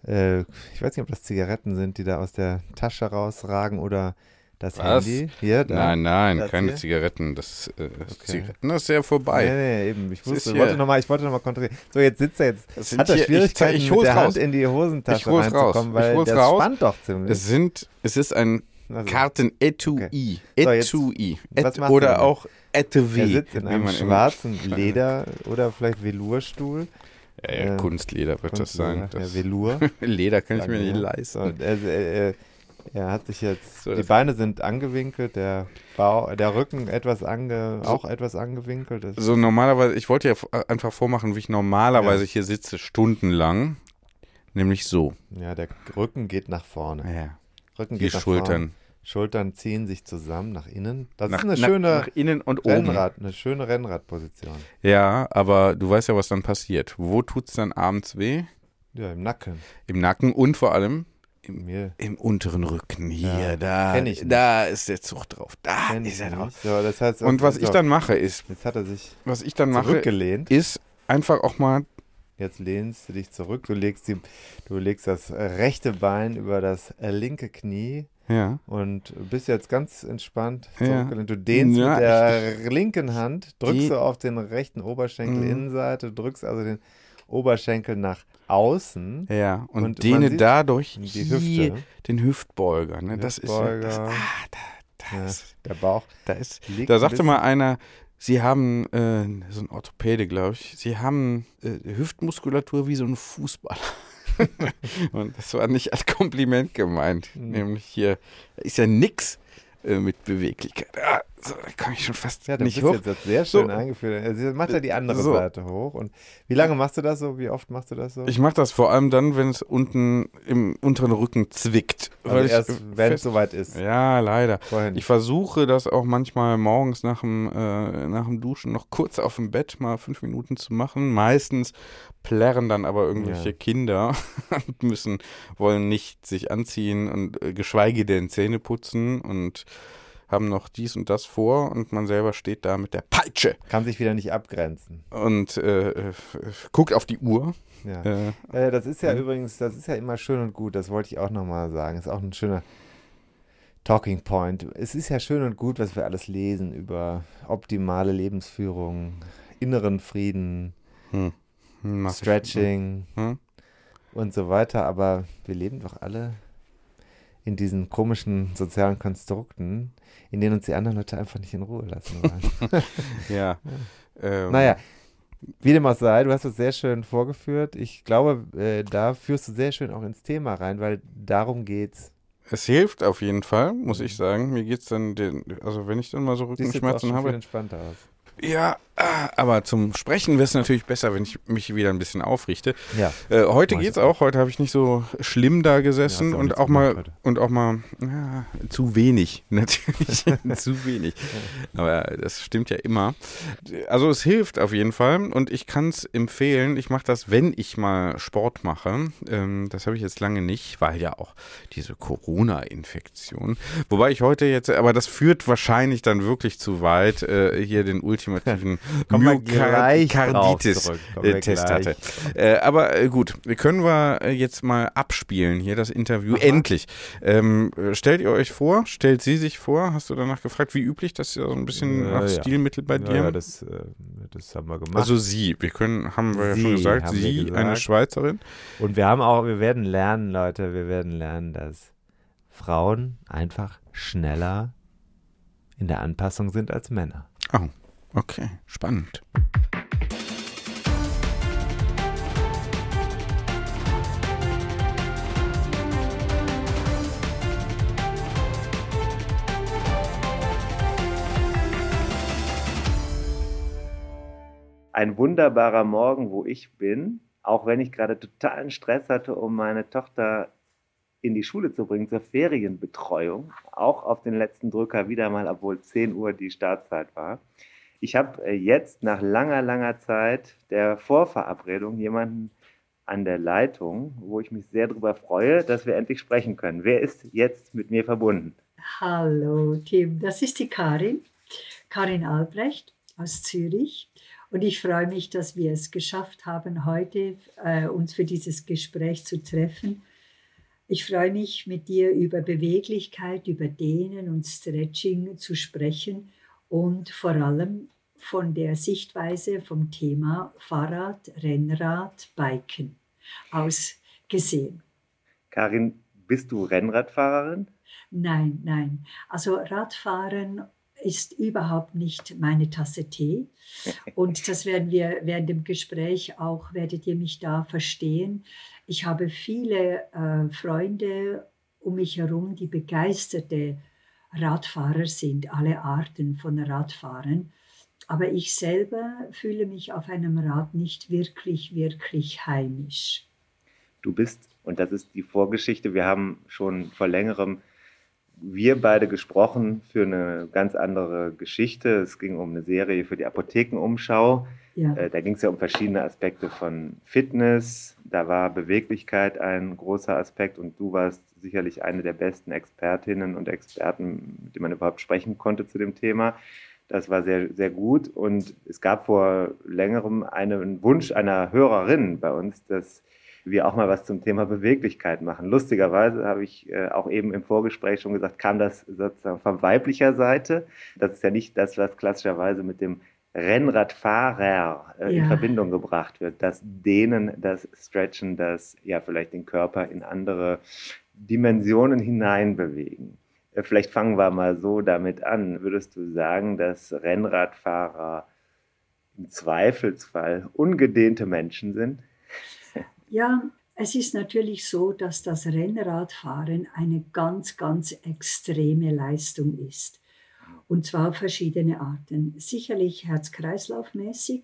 Äh, ich weiß nicht, ob das Zigaretten sind, die da aus der Tasche rausragen oder das Was? Handy. Hier, da. Nein, nein, keine hier? Zigaretten. Das äh, Zigaretten das ist ja vorbei. Nee, nee, eben. Ich wusste, wollte noch mal, ich wollte nochmal kontrollieren. So, jetzt sitzt er jetzt. Das Hat er hier- ich Schwierigkeiten, zeig- ich mit der raus. Hand in die Hosentasche Ich hol's raus. reinzukommen, Ich weil hol's das raus. spannt doch ziemlich. Es sind, es ist ein Also, Karten-Etui. Okay. So, Etui. Et, oder auch Etui. er sitzt in einem schwarzen Leder oder vielleicht Velourstuhl. Ja, ja, äh, Kunstleder wird das sein. Ja, Das Velour. Leder kann ich mir nicht leisten. So, er, er, hat sich jetzt, So, die Beine sind angewinkelt, der Bau, der Rücken etwas ange, auch etwas angewinkelt. Das, So normalerweise, ich wollte ja äh, einfach vormachen, wie ich normalerweise hier sitze, stundenlang. Nämlich so. ja, der Rücken geht nach vorne. Ja. Rücken Die geht nach vorne. Schultern. Schultern ziehen sich zusammen nach innen. Das Nach, ist eine nach, schöne nach innen und oben. Rennrad, eine schöne Rennradposition. Ja, aber du weißt ja, was dann passiert. Wo tut's dann abends weh? Ja, im Nacken. Im Nacken und vor allem Mir im unteren Rücken. Hier, Ja, da, ich nicht. da ist der Zug drauf. Da kenn ich ist er drauf. So, das heißt, Und was ich dann mache, ist, Jetzt hat er sich was ich dann mache, zurückgelehnt. ist einfach auch mal, Jetzt lehnst du dich zurück. Du legst, die, du legst das rechte Bein über das linke Knie ja, und bist jetzt ganz entspannt Ja. zurückgelehnt. Du dehnst Ja, mit der linken Hand, drückst du auf den rechten Oberschenkel Mhm. Innenseite, drückst also den Oberschenkel nach außen. ja, und, Und dehne dadurch Die Hüfte. den Hüftbeuger. Ne? Das ist ja, das, ah, da, da, Ja, ist, der Bauch da ist Da sagte mal einer, Sie haben, äh, so ein Orthopäde, glaube ich, Sie haben äh, Hüftmuskulatur wie so ein Fußballer. Und das war nicht als Kompliment gemeint. Mhm. Nämlich hier, ist ja nix äh, mit Beweglichkeit. Ah, So, da kann ich schon fast Ja, nicht ist hoch. jetzt das sehr schön So. eingeführt. Also macht er die andere So. Seite hoch. Und wie lange machst du das so? Wie oft machst du das so? Ich mache das vor allem dann, wenn es unten im unteren Rücken zwickt. also erst, wenn es soweit ist. Ja, leider. Vorher Ich versuche das auch manchmal morgens nach dem, äh, nach dem Duschen noch kurz auf dem Bett mal fünf Minuten zu machen. Meistens plärren dann aber irgendwelche Ja. Kinder und müssen, wollen nicht sich anziehen und äh, geschweige denn Zähne putzen und haben noch dies und das vor und man selber steht da mit der Peitsche Kann sich wieder nicht abgrenzen. und äh, äh, guckt auf die Uhr. Ja. Äh, Äh, das ist ja Mhm. übrigens, das ist ja immer schön und gut, das wollte ich auch nochmal sagen. Ist auch ein schöner Talking Point. Es ist ja schön und gut, was wir alles lesen über optimale Lebensführung, inneren Frieden, hm. Stretching Hm? und so weiter, aber wir leben doch alle in diesen komischen sozialen Konstrukten, in denen uns die anderen Leute einfach nicht in Ruhe lassen wollen. Ja. Ähm, Naja, wie dem auch sei, du hast es sehr schön vorgeführt. Ich glaube, äh, da führst du sehr schön auch ins Thema rein, weil darum geht's. Es hilft auf jeden Fall, muss ich sagen. Mir geht's dann, den, also wenn ich dann mal so Siehst jetzt auch Rückenschmerzen schon viel habe. entspannter aus. Ja, ah, aber zum Sprechen wäre es natürlich besser, wenn ich mich wieder ein bisschen aufrichte. Ja, Äh, heute geht's auch. Heute habe ich nicht so schlimm da gesessen Ja, auch und auch mal heute. und auch mal ja, zu wenig natürlich zu wenig. Aber das stimmt ja immer. Also es hilft auf jeden Fall und ich kann es empfehlen. Ich mache das, wenn ich mal Sport mache. Ähm, das habe ich jetzt lange nicht, weil ja auch diese Corona-Infektion. Wobei ich heute jetzt, aber das führt wahrscheinlich dann wirklich zu weit, äh, hier den ultimativen Kommen wir gleich drauf Myokarditis zurück. Kommen wir äh, hatte. Äh, aber äh, gut, können wir äh, jetzt mal abspielen hier das Interview. Endlich. Ähm, äh, stellt ihr euch vor, stellt sie sich vor, hast du danach gefragt, wie üblich, das ist ja so ein bisschen Ja, nach ja. Stilmittel bei dir. Ja, das, äh, das haben wir gemacht. also sie, wir können, haben wir ja schon gesagt, sie, gesagt. eine Schweizerin. Und wir haben auch, wir werden lernen, Leute, wir werden lernen, dass Frauen einfach schneller in der Anpassung sind als Männer. Oh, okay, spannend. ein wunderbarer Morgen, wo ich bin, auch wenn ich gerade totalen Stress hatte, um meine Tochter in die Schule zu bringen zur Ferienbetreuung, auch auf den letzten Drücker wieder mal, obwohl 10 Uhr die Startzeit war. Ich habe äh, jetzt nach langer, langer Zeit der Vorverabredung jemanden an der Leitung, wo ich mich sehr darüber freue, dass wir endlich sprechen können. Wer ist jetzt mit mir verbunden? Hallo Tim, das ist die Karin, Karin Albrecht aus Zürich. Und ich freue mich, dass wir es geschafft haben, heute äh, uns für dieses Gespräch zu treffen. Ich freue mich, mit dir über Beweglichkeit, über Dehnen und Stretching zu sprechen und vor allem von der Sichtweise vom Thema Fahrrad, Rennrad, Biken aus gesehen. Karin, bist du Rennradfahrerin? Nein, nein. Also Radfahren ist überhaupt nicht meine Tasse Tee. Und das werden wir während dem Gespräch auch, werdet ihr mich da verstehen. Ich habe viele äh, Freunde um mich herum, die begeisterte Radfahrer sind, alle Arten von Radfahren. Aber ich selber fühle mich auf einem Rad nicht wirklich, wirklich heimisch. Du bist, und das ist die Vorgeschichte, wir haben schon vor längerem wir beide gesprochen für eine ganz andere Geschichte. Es ging um eine Serie für die Apothekenumschau. Ja. Äh, Da ging es ja um verschiedene Aspekte von Fitness. Da war Beweglichkeit ein großer Aspekt und du warst sicherlich eine der besten Expertinnen und Experten, mit denen man überhaupt sprechen konnte zu dem Thema. Das war sehr, sehr gut und es gab vor längerem einen Wunsch einer Hörerin bei uns, dass wir auch mal was zum Thema Beweglichkeit machen. Lustigerweise habe ich äh, auch eben im Vorgespräch schon gesagt, kam das sozusagen von weiblicher Seite. Das ist ja nicht das, was klassischerweise mit dem Rennradfahrer äh, in Ja. Verbindung gebracht wird. Das Dehnen, das Stretchen, das ja vielleicht den Körper in andere Dimensionen hineinbewegen. Äh, Vielleicht fangen wir mal so damit an. Würdest du sagen, dass Rennradfahrer im Zweifelsfall ungedehnte Menschen sind? Ja, es ist natürlich so, dass das Rennradfahren eine ganz, ganz extreme Leistung ist. Und zwar verschiedene Arten. Sicherlich Herz-Kreislauf-mäßig,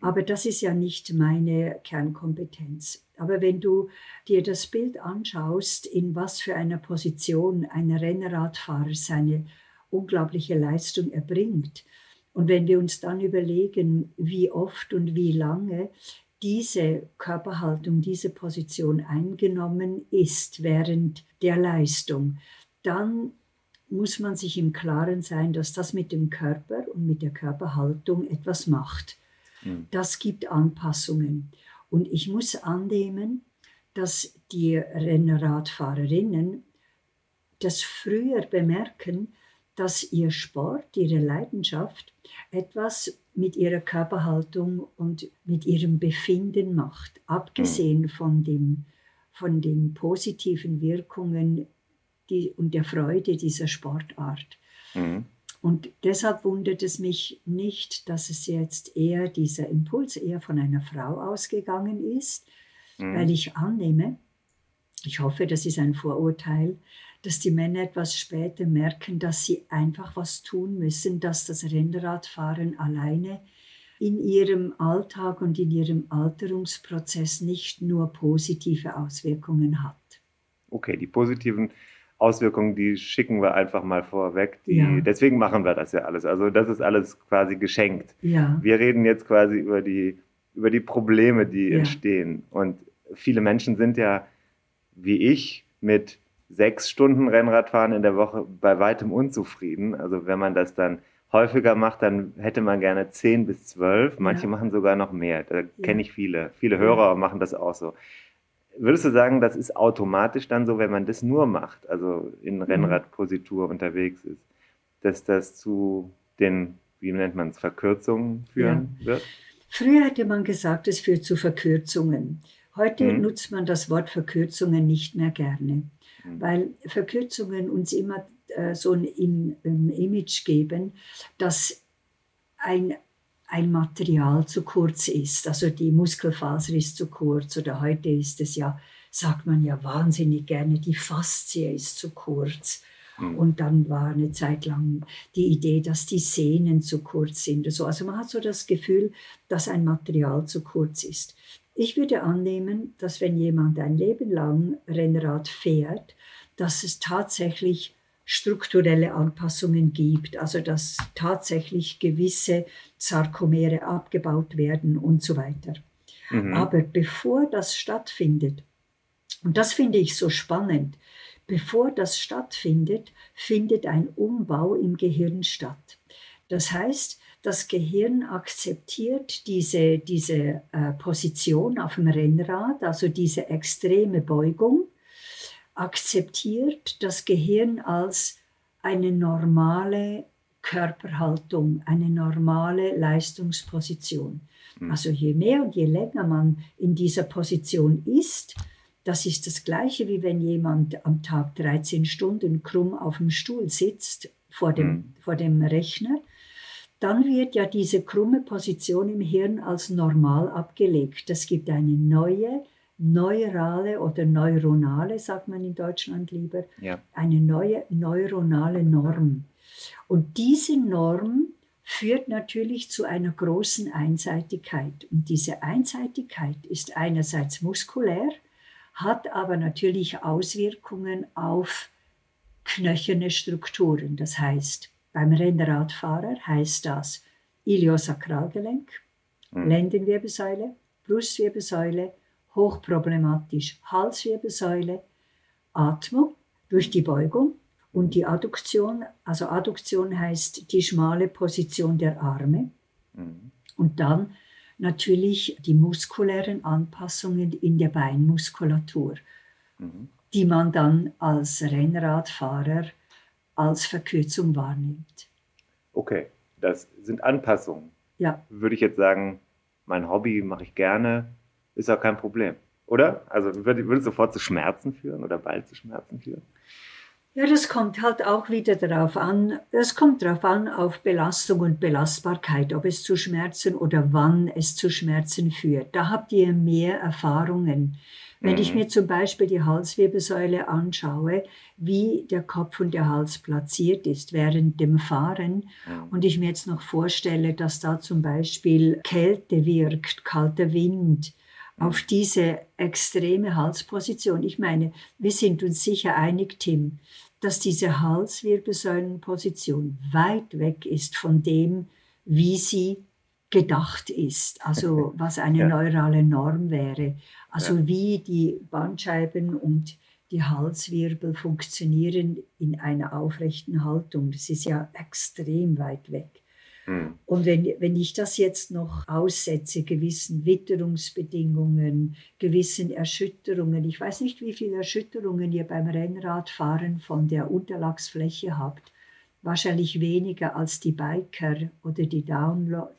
aber das ist ja nicht meine Kernkompetenz. Aber wenn du dir das Bild anschaust, in was für einer Position ein Rennradfahrer seine unglaubliche Leistung erbringt, und wenn wir uns dann überlegen, wie oft und wie lange diese Körperhaltung, diese Position eingenommen ist während der Leistung, dann muss man sich im Klaren sein, dass das mit dem Körper und mit der Körperhaltung etwas macht. Mhm. Das gibt Anpassungen. Und ich muss annehmen, dass die Rennradfahrerinnen das früher bemerken, dass ihr Sport, ihre Leidenschaft etwas mit ihrer Körperhaltung und mit ihrem Befinden macht, abgesehen mhm. von, dem, von den positiven Wirkungen die, und der Freude dieser Sportart. Mhm. Und deshalb wundert es mich nicht, dass es jetzt eher dieser Impuls eher von einer Frau ausgegangen ist, mhm. weil ich annehme, ich hoffe, das ist ein Vorurteil, dass die Männer etwas später merken, dass sie einfach was tun müssen, dass das Rennradfahren alleine in ihrem Alltag und in ihrem Alterungsprozess nicht nur positive Auswirkungen hat. Okay, die positiven Auswirkungen, die schicken wir einfach mal vorweg. Die, ja. Deswegen machen wir das ja alles. Also das ist alles quasi geschenkt. Ja. Wir reden jetzt quasi über die, über die Probleme, die ja. entstehen. Und viele Menschen sind ja, wie ich, mit sechs Stunden Rennradfahren in der Woche bei weitem unzufrieden. Also wenn man das dann häufiger macht, dann hätte man gerne zehn bis zwölf. Manche machen sogar noch mehr. Da kenne ich viele. Viele Hörer machen das auch so. Würdest du sagen, das ist automatisch dann so, wenn man das nur macht, also in mhm. Rennradpositur unterwegs ist, dass das zu den, wie nennt man es, Verkürzungen führen ja. wird? Früher hätte man gesagt, es führt zu Verkürzungen. Heute mhm. nutzt man das Wort Verkürzungen nicht mehr gerne, mhm. weil Verkürzungen uns immer äh, so ein, ein Image geben, dass ein ein Material zu kurz ist. Also die Muskelfaser ist zu kurz oder heute ist es ja, sagt man ja wahnsinnig gerne, die Faszie ist zu kurz. Mhm. Und dann war eine Zeit lang die Idee, dass die Sehnen zu kurz sind. Also man hat so das Gefühl, dass ein Material zu kurz ist. Ich würde annehmen, dass wenn jemand ein Leben lang Rennrad fährt, dass es tatsächlich strukturelle Anpassungen gibt, also dass tatsächlich gewisse Sarkomere abgebaut werden und so weiter. Mhm. Aber bevor das stattfindet, und das finde ich so spannend, bevor das stattfindet, findet ein Umbau im Gehirn statt. Das heißt, das Gehirn akzeptiert diese, diese äh, Position auf dem Rennrad, also diese extreme Beugung, akzeptiert das Gehirn als eine normale Körperhaltung, eine normale Leistungsposition. Mhm. Also je mehr und je länger man in dieser Position ist, das ist das gleiche wie wenn jemand am Tag 13 Stunden krumm auf dem Stuhl sitzt vor dem, mhm. vor dem Rechner. Dann wird ja diese krumme Position im Hirn als normal abgelegt. Das gibt eine neue neurale oder neuronale, sagt man in Deutschland lieber, ja. eine neue neuronale Norm. Und diese Norm führt natürlich zu einer großen Einseitigkeit. Und diese Einseitigkeit ist einerseits muskulär, hat aber natürlich Auswirkungen auf knöcherne Strukturen. Das heißt, beim Rennradfahrer heißt das Iliosakralgelenk, mhm. Lendenwirbelsäule, Brustwirbelsäule, hochproblematisch. Halswirbelsäule, Atmung durch die Beugung und die Adduktion. Also Adduktion heißt die schmale Position der Arme. Mhm. Und dann natürlich die muskulären Anpassungen in der Beinmuskulatur, mhm. die man dann als Rennradfahrer als Verkürzung wahrnimmt. Okay, das sind Anpassungen. Ja. Würde ich jetzt sagen, mein Hobby mache ich gerne, ist auch kein Problem. Oder? Also würde, würde sofort zu Schmerzen führen oder bald zu Schmerzen führen? Ja, das kommt halt auch wieder darauf an. Es kommt darauf an, auf Belastung und Belastbarkeit, ob es zu Schmerzen oder wann es zu Schmerzen führt. Da habt ihr mehr Erfahrungen. Wenn ich Mhm. mir zum Beispiel die Halswirbelsäule anschaue, wie der Kopf und der Hals platziert ist während dem Fahren Mhm. und ich mir jetzt noch vorstelle, dass da zum Beispiel Kälte wirkt, kalter Wind auf diese extreme Halsposition. Ich meine, wir sind uns sicher einig, Tim, dass diese Halswirbelsäulenposition weit weg ist von dem, wie sie gedacht ist, also was eine Ja. neurale Norm wäre, also Ja. wie die Bandscheiben und die Halswirbel funktionieren in einer aufrechten Haltung. Das ist ja extrem weit weg. Mhm. Und wenn, wenn ich das jetzt noch aussetze, gewissen Witterungsbedingungen, gewissen Erschütterungen, ich weiß nicht, wie viele Erschütterungen ihr beim Rennradfahren von der Unterlagsfläche habt, wahrscheinlich weniger als die Biker oder die,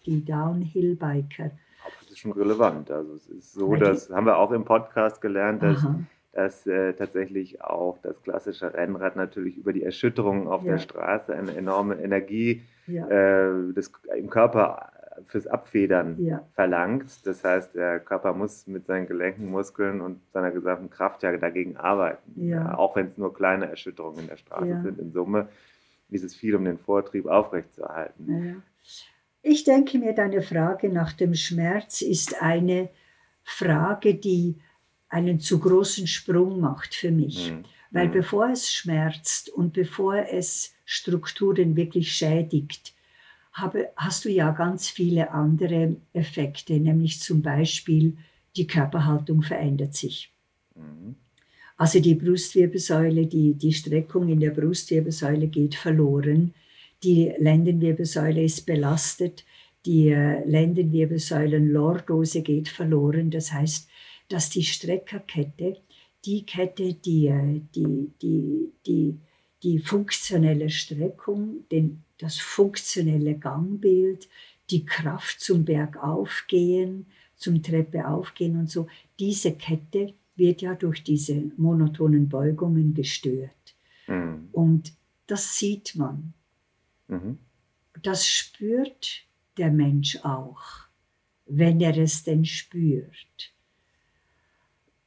die Downhill-Biker. Das ist schon relevant. Also es ist so, das haben wir auch im Podcast gelernt, dass, dass äh, tatsächlich auch das klassische Rennrad natürlich über die Erschütterungen auf Ja. der Straße eine enorme Energie Ja, äh, des, im Körper fürs Abfedern ja, verlangt. Das heißt, der Körper muss mit seinen Gelenken, Muskeln und seiner gesamten Kraft ja dagegen arbeiten. Ja. auch wenn es nur kleine Erschütterungen in der Straße sind. In Summe ist es viel, um den Vortrieb aufrechtzuerhalten. Ich denke mir, deine Frage nach dem Schmerz ist eine Frage, die einen zu großen Sprung macht für mich. Mhm. Weil Mhm. bevor es schmerzt und bevor es Strukturen wirklich schädigt, habe, hast du ja ganz viele andere Effekte, nämlich zum Beispiel die Körperhaltung verändert sich. Mhm. Also die Brustwirbelsäule, die, die Streckung in der Brustwirbelsäule geht verloren, die Lendenwirbelsäule ist belastet, die äh, Lendenwirbelsäulenlordose geht verloren. Das heißt, dass die Streckerkette, die Kette, die, äh, die, die, die, die funktionelle Streckung, den, das funktionelle Gangbild, die Kraft zum Bergaufgehen, zum Treppe aufgehen und so, diese Kette wird ja durch diese monotonen Beugungen gestört. Mhm. Und das sieht man. Mhm. Das spürt der Mensch auch, wenn er es denn spürt.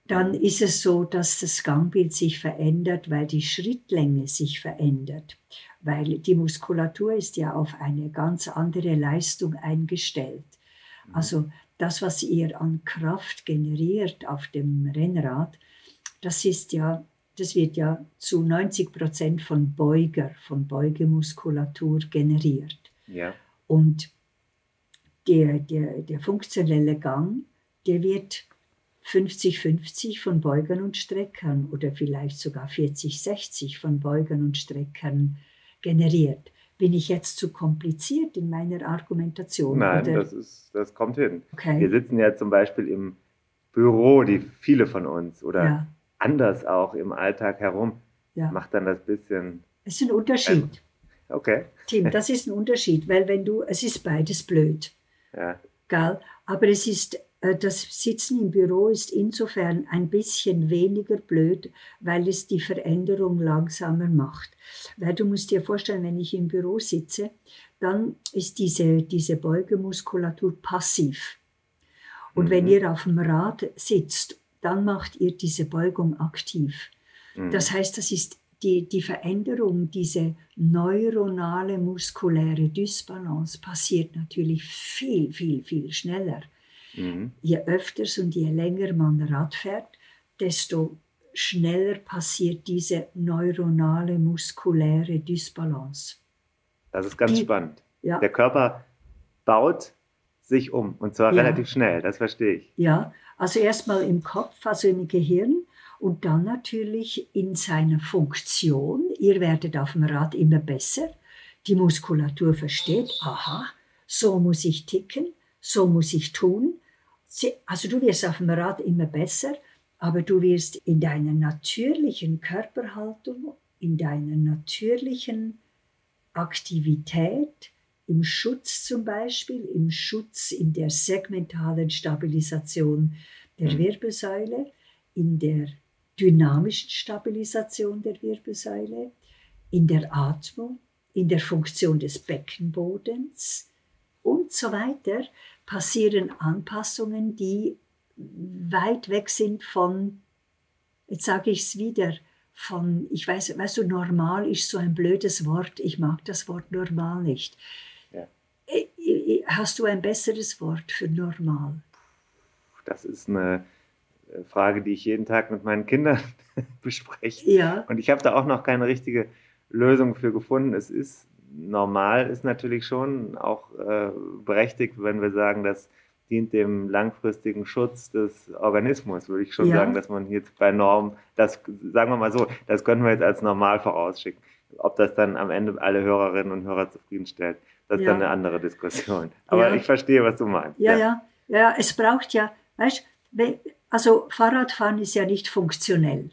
Dann ist es so, dass das Gangbild sich verändert, weil die Schrittlänge sich verändert, weil die Muskulatur ist ja auf eine ganz andere Leistung eingestellt. Also das, was ihr an Kraft generiert auf dem Rennrad, das ist ja, das wird ja zu 90 Prozent von Beuger, von Beugemuskulatur generiert. Ja. Und der, der, der funktionelle Gang, der wird 50-50 von Beugern und Streckern oder vielleicht sogar 40-60 von Beugern und Streckern generiert. Bin ich jetzt zu kompliziert in meiner Argumentation? Nein, oder? das, ist, das kommt hin. Wir okay. sitzen ja zum Beispiel im Büro, die viele von uns, oder Ja, anders auch im Alltag herum, ja. macht dann das bisschen, Es ist ein Unterschied. okay, Tim, das ist ein Unterschied, weil wenn du, es ist beides blöd. ja, Gell? Aber es ist, das Sitzen im Büro ist insofern ein bisschen weniger blöd, weil es die Veränderung langsamer macht. Weil du musst dir vorstellen, wenn ich im Büro sitze, dann ist diese, diese Beugemuskulatur passiv. Und wenn Mhm. ihr auf dem Rad sitzt, dann macht ihr diese Beugung aktiv. mhm. Das heißt, das ist die, die Veränderung, diese neuronale muskuläre Dysbalance passiert natürlich viel, viel, viel schneller. Mhm. Je öfters und je länger man Rad fährt, desto schneller passiert diese neuronale muskuläre Dysbalance. das ist ganz Die- spannend. Ja, Der Körper baut sich um und zwar Ja. relativ schnell, das verstehe ich. ja. Also erstmal im Kopf, also im Gehirn und dann natürlich in seiner Funktion. Ihr werdet auf dem Rad immer besser. Die Muskulatur versteht, aha, so muss ich ticken, so muss ich tun. Also du wirst auf dem Rad immer besser, aber du wirst in deiner natürlichen Körperhaltung, in deiner natürlichen Aktivität, im Schutz zum Beispiel, im Schutz in der segmentalen Stabilisation der Mhm. Wirbelsäule, in der dynamischen Stabilisation der Wirbelsäule, in der Atmung, in der Funktion des Beckenbodens und so weiter passieren Anpassungen, die weit weg sind von jetzt sage ich es wieder, von, ich weiß, weißt du, normal ist so ein blödes Wort. Ich mag das Wort normal nicht. Ja. Äh, äh, Hast du ein besseres Wort für normal? Das ist eine äh, Frage, die ich jeden Tag mit meinen Kindern bespreche. Ja, Und ich habe da auch noch keine richtige Lösung für gefunden. Es ist normal, ist natürlich schon auch äh, berechtigt, wenn wir sagen, das dient dem langfristigen Schutz des Organismus, würde ich schon Ja. sagen, dass man jetzt bei Norm, das sagen wir mal so, das können wir jetzt als normal vorausschicken. Ob das dann am Ende alle Hörerinnen und Hörer zufriedenstellt, das ist Ja. dann eine andere Diskussion. Aber Ja. ich verstehe, was du meinst. ja, ja, ja, es braucht ja, weißt also Fahrradfahren ist ja nicht funktionell.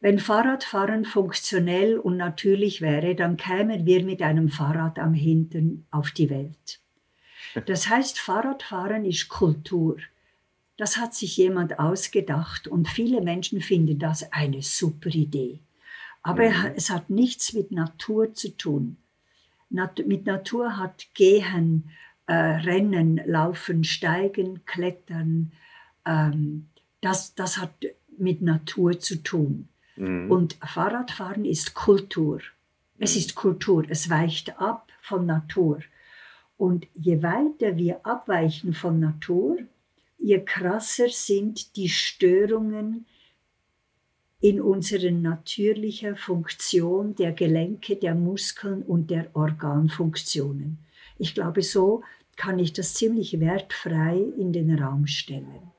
Wenn Fahrradfahren funktionell und natürlich wäre, dann kämen wir mit einem Fahrrad am Hintern auf die Welt. Das heißt, Fahrradfahren ist Kultur. Das hat sich jemand ausgedacht und viele Menschen finden das eine super Idee. Aber Mhm. es hat nichts mit Natur zu tun. Nat mit Natur hat Gehen, äh, Rennen, Laufen, Steigen, Klettern, ähm, das, das hat mit Natur zu tun. Mhm. Und Fahrradfahren ist Kultur. Es ist Kultur, es weicht ab von Natur. Und je weiter wir abweichen von Natur, je krasser sind die Störungen in unserer natürlichen Funktion der Gelenke, der Muskeln und der Organfunktionen. Ich glaube, so kann ich das ziemlich wertfrei in den Raum stellen.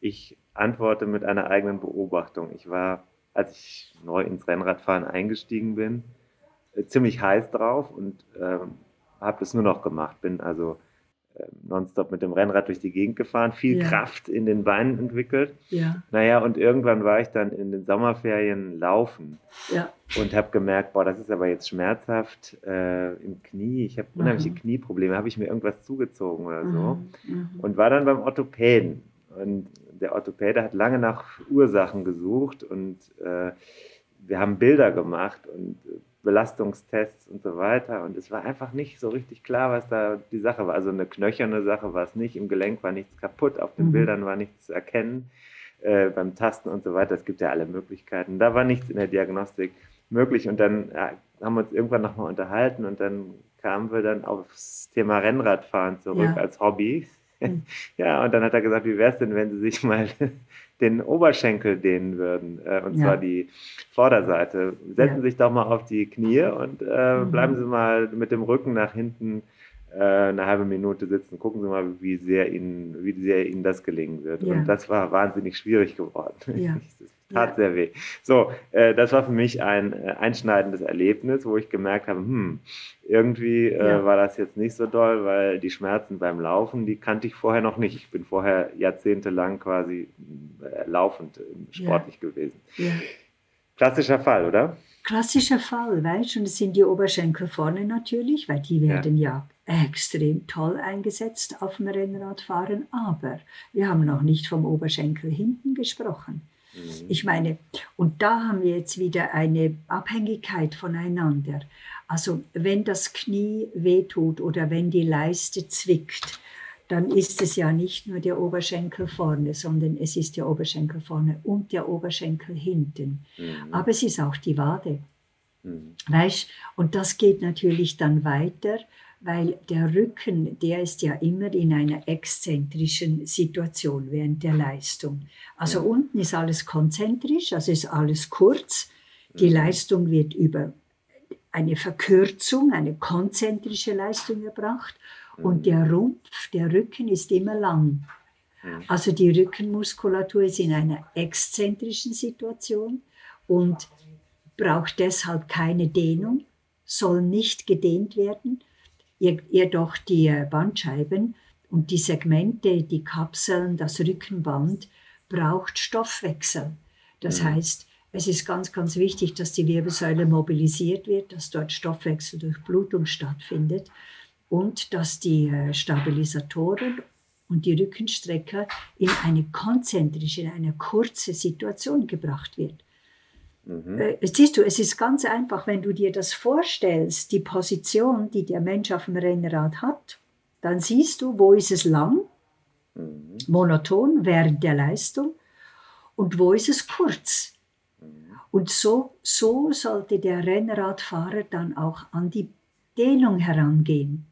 Ich antworte mit einer eigenen Beobachtung. Ich war, als ich neu ins Rennradfahren eingestiegen bin, äh, ziemlich heiß drauf und ähm, habe das nur noch gemacht. Bin also ähm, nonstop mit dem Rennrad durch die Gegend gefahren, viel Ja. Kraft in den Beinen entwickelt. Ja, Naja, und irgendwann war ich dann in den Sommerferien laufen ja, und habe gemerkt, boah, das ist aber jetzt schmerzhaft äh, im Knie. Ich habe unheimliche Mhm. Knieprobleme. Habe ich mir irgendwas zugezogen oder so? mhm, mhm. und war dann beim Orthopäden. Und der Orthopäde hat lange nach Ursachen gesucht und äh, wir haben Bilder gemacht und Belastungstests und so weiter. Und es war einfach nicht so richtig klar, was da die Sache war. Also eine knöcherne Sache war es nicht, im Gelenk war nichts kaputt, auf den Mhm. Bildern war nichts zu erkennen, äh, beim Tasten und so weiter. Es gibt ja alle Möglichkeiten. Da war nichts in der Diagnostik möglich. Und dann ja, haben wir uns irgendwann nochmal unterhalten und dann kamen wir dann aufs Thema Rennradfahren zurück Ja. als Hobby. Mhm. Ja, und dann hat er gesagt, wie wäre es denn, wenn Sie sich mal den Oberschenkel dehnen würden, äh, und Ja. zwar die Vorderseite. Setzen Ja. Sie sich doch mal auf die Knie und äh, Mhm. bleiben Sie mal mit dem Rücken nach hinten äh, eine halbe Minute sitzen. Gucken Sie mal, wie sehr Ihnen, wie sehr Ihnen das gelingen wird. Ja. Und das war wahnsinnig schwierig geworden. Ja. Tat Ja. sehr weh. So, äh, das war für mich ein äh, einschneidendes Erlebnis, wo ich gemerkt habe, hm, irgendwie äh, Ja. war das jetzt nicht so doll, weil die Schmerzen beim Laufen, die kannte ich vorher noch nicht. Ich bin vorher jahrzehntelang quasi äh, laufend äh, sportlich gewesen. ja. Klassischer Fall, oder? Klassischer Fall, weißt du, und es sind die Oberschenkel vorne natürlich, weil die werden ja. extrem toll eingesetzt auf dem Rennradfahren, aber wir haben noch nicht vom Oberschenkel hinten gesprochen. Mhm. Ich meine, und da haben wir jetzt wieder eine Abhängigkeit voneinander. Also wenn das Knie wehtut oder wenn die Leiste zwickt, dann ist es ja nicht nur der Oberschenkel vorne, sondern es ist der Oberschenkel vorne und der Oberschenkel hinten. Mhm. Aber es ist auch die Wade. Mhm. Weißt? Und das geht natürlich dann weiter, weil der Rücken, der ist ja immer in einer exzentrischen Situation während der Leistung. Also Ja. unten ist alles konzentrisch, also ist alles kurz. Die Mhm. Leistung wird über eine Verkürzung, eine konzentrische Leistung erbracht. Und Mhm. der Rumpf, der Rücken ist immer lang. Mhm. Also die Rückenmuskulatur ist in einer exzentrischen Situation und braucht deshalb keine Dehnung, soll nicht gedehnt werden. Jedoch die äh, Bandscheiben und die Segmente, die Kapseln, das Rückenband braucht Stoffwechsel. Das Mhm. heißt, es ist ganz, ganz wichtig, dass die Wirbelsäule mobilisiert wird, dass dort Stoffwechsel durch Blutung stattfindet und dass die äh, Stabilisatoren und die Rückenstrecker in eine konzentrische, in eine kurze Situation gebracht wird. Mhm. Äh, siehst du, es ist ganz einfach, wenn du dir das vorstellst, die Position, die der Mensch auf dem Rennrad hat, dann siehst du, wo ist es lang, Mhm. monoton während der Leistung und wo ist es kurz. Und so, so sollte der Rennradfahrer dann auch an die Dehnung herangehen.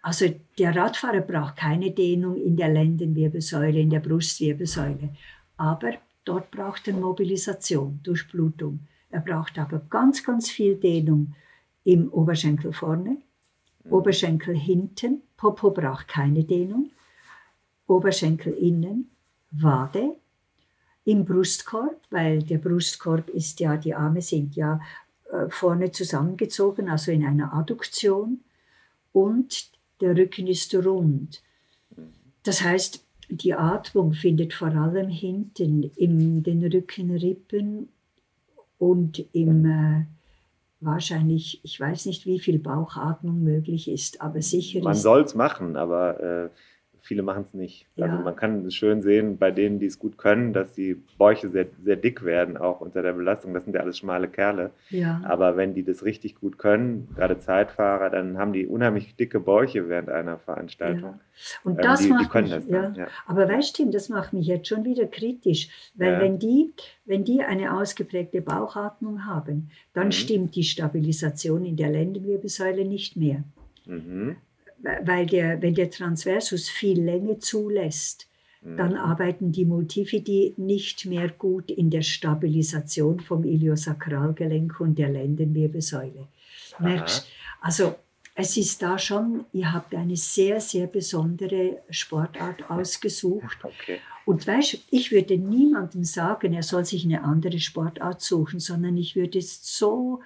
Also der Radfahrer braucht keine Dehnung in der Lendenwirbelsäule, in der Brustwirbelsäule. Aber dort braucht er Mobilisation, Durchblutung. Er braucht aber ganz, ganz viel Dehnung im Oberschenkel vorne, mhm. Oberschenkel hinten, Popo braucht keine Dehnung, Oberschenkel innen, Wade, im Brustkorb, weil der Brustkorb ist ja, die Arme sind ja äh, vorne zusammengezogen, also in einer Adduktion und der Rücken ist rund. Das heißt, die Atmung findet vor allem hinten in den Rückenrippen und im äh, wahrscheinlich, ich weiß nicht, wie viel Bauchatmung möglich ist, aber sicher Man soll es machen, aber äh, viele machen es nicht. Also ja. Also man kann es schön sehen bei denen, die es gut können, dass die Bäuche sehr, sehr dick werden, auch unter der Belastung. Das sind ja alles schmale Kerle. Ja. Aber wenn die das richtig gut können, gerade Zeitfahrer, dann haben die unheimlich dicke Bäuche während einer Veranstaltung. Ja. Und ähm, das die, macht die mich, das dann, ja. Aber weißt du, das macht mich jetzt schon wieder kritisch, weil wenn, die, wenn die eine ausgeprägte Bauchatmung haben, dann mhm. stimmt die Stabilisation in der Lendenwirbelsäule nicht mehr. Mhm weil der, wenn der Transversus viel Länge zulässt, dann mhm. arbeiten die Multifidi nicht mehr gut in der Stabilisation vom Iliosakralgelenk und der Lendenwirbelsäule. Merkst, also es ist da schon, ihr habt eine sehr, sehr besondere Sportart ausgesucht. Okay. Und weißt, ich würde niemandem sagen, er soll sich eine andere Sportart suchen, sondern ich würde es so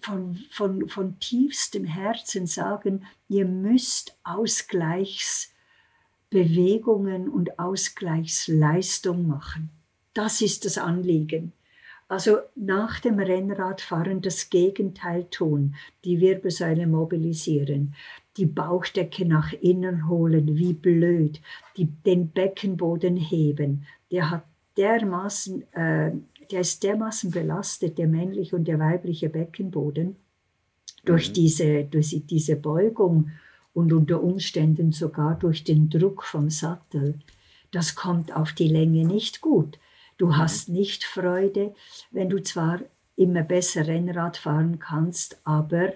von, von, von tiefstem Herzen sagen, ihr müsst Ausgleichsbewegungen und Ausgleichsleistung machen. Das ist das Anliegen. Also nach dem Rennradfahren das Gegenteil tun, die Wirbelsäule mobilisieren, die Bauchdecke nach innen holen, wie blöd, die, den Beckenboden heben. Der hat dermaßen äh, der ist dermaßen belastet, der männliche und der weibliche Beckenboden, durch, mhm. diese, durch diese Beugung und unter Umständen sogar durch den Druck vom Sattel. Das kommt auf die Länge nicht gut. Du mhm. hast nicht Freude, wenn du zwar immer besser Rennrad fahren kannst, aber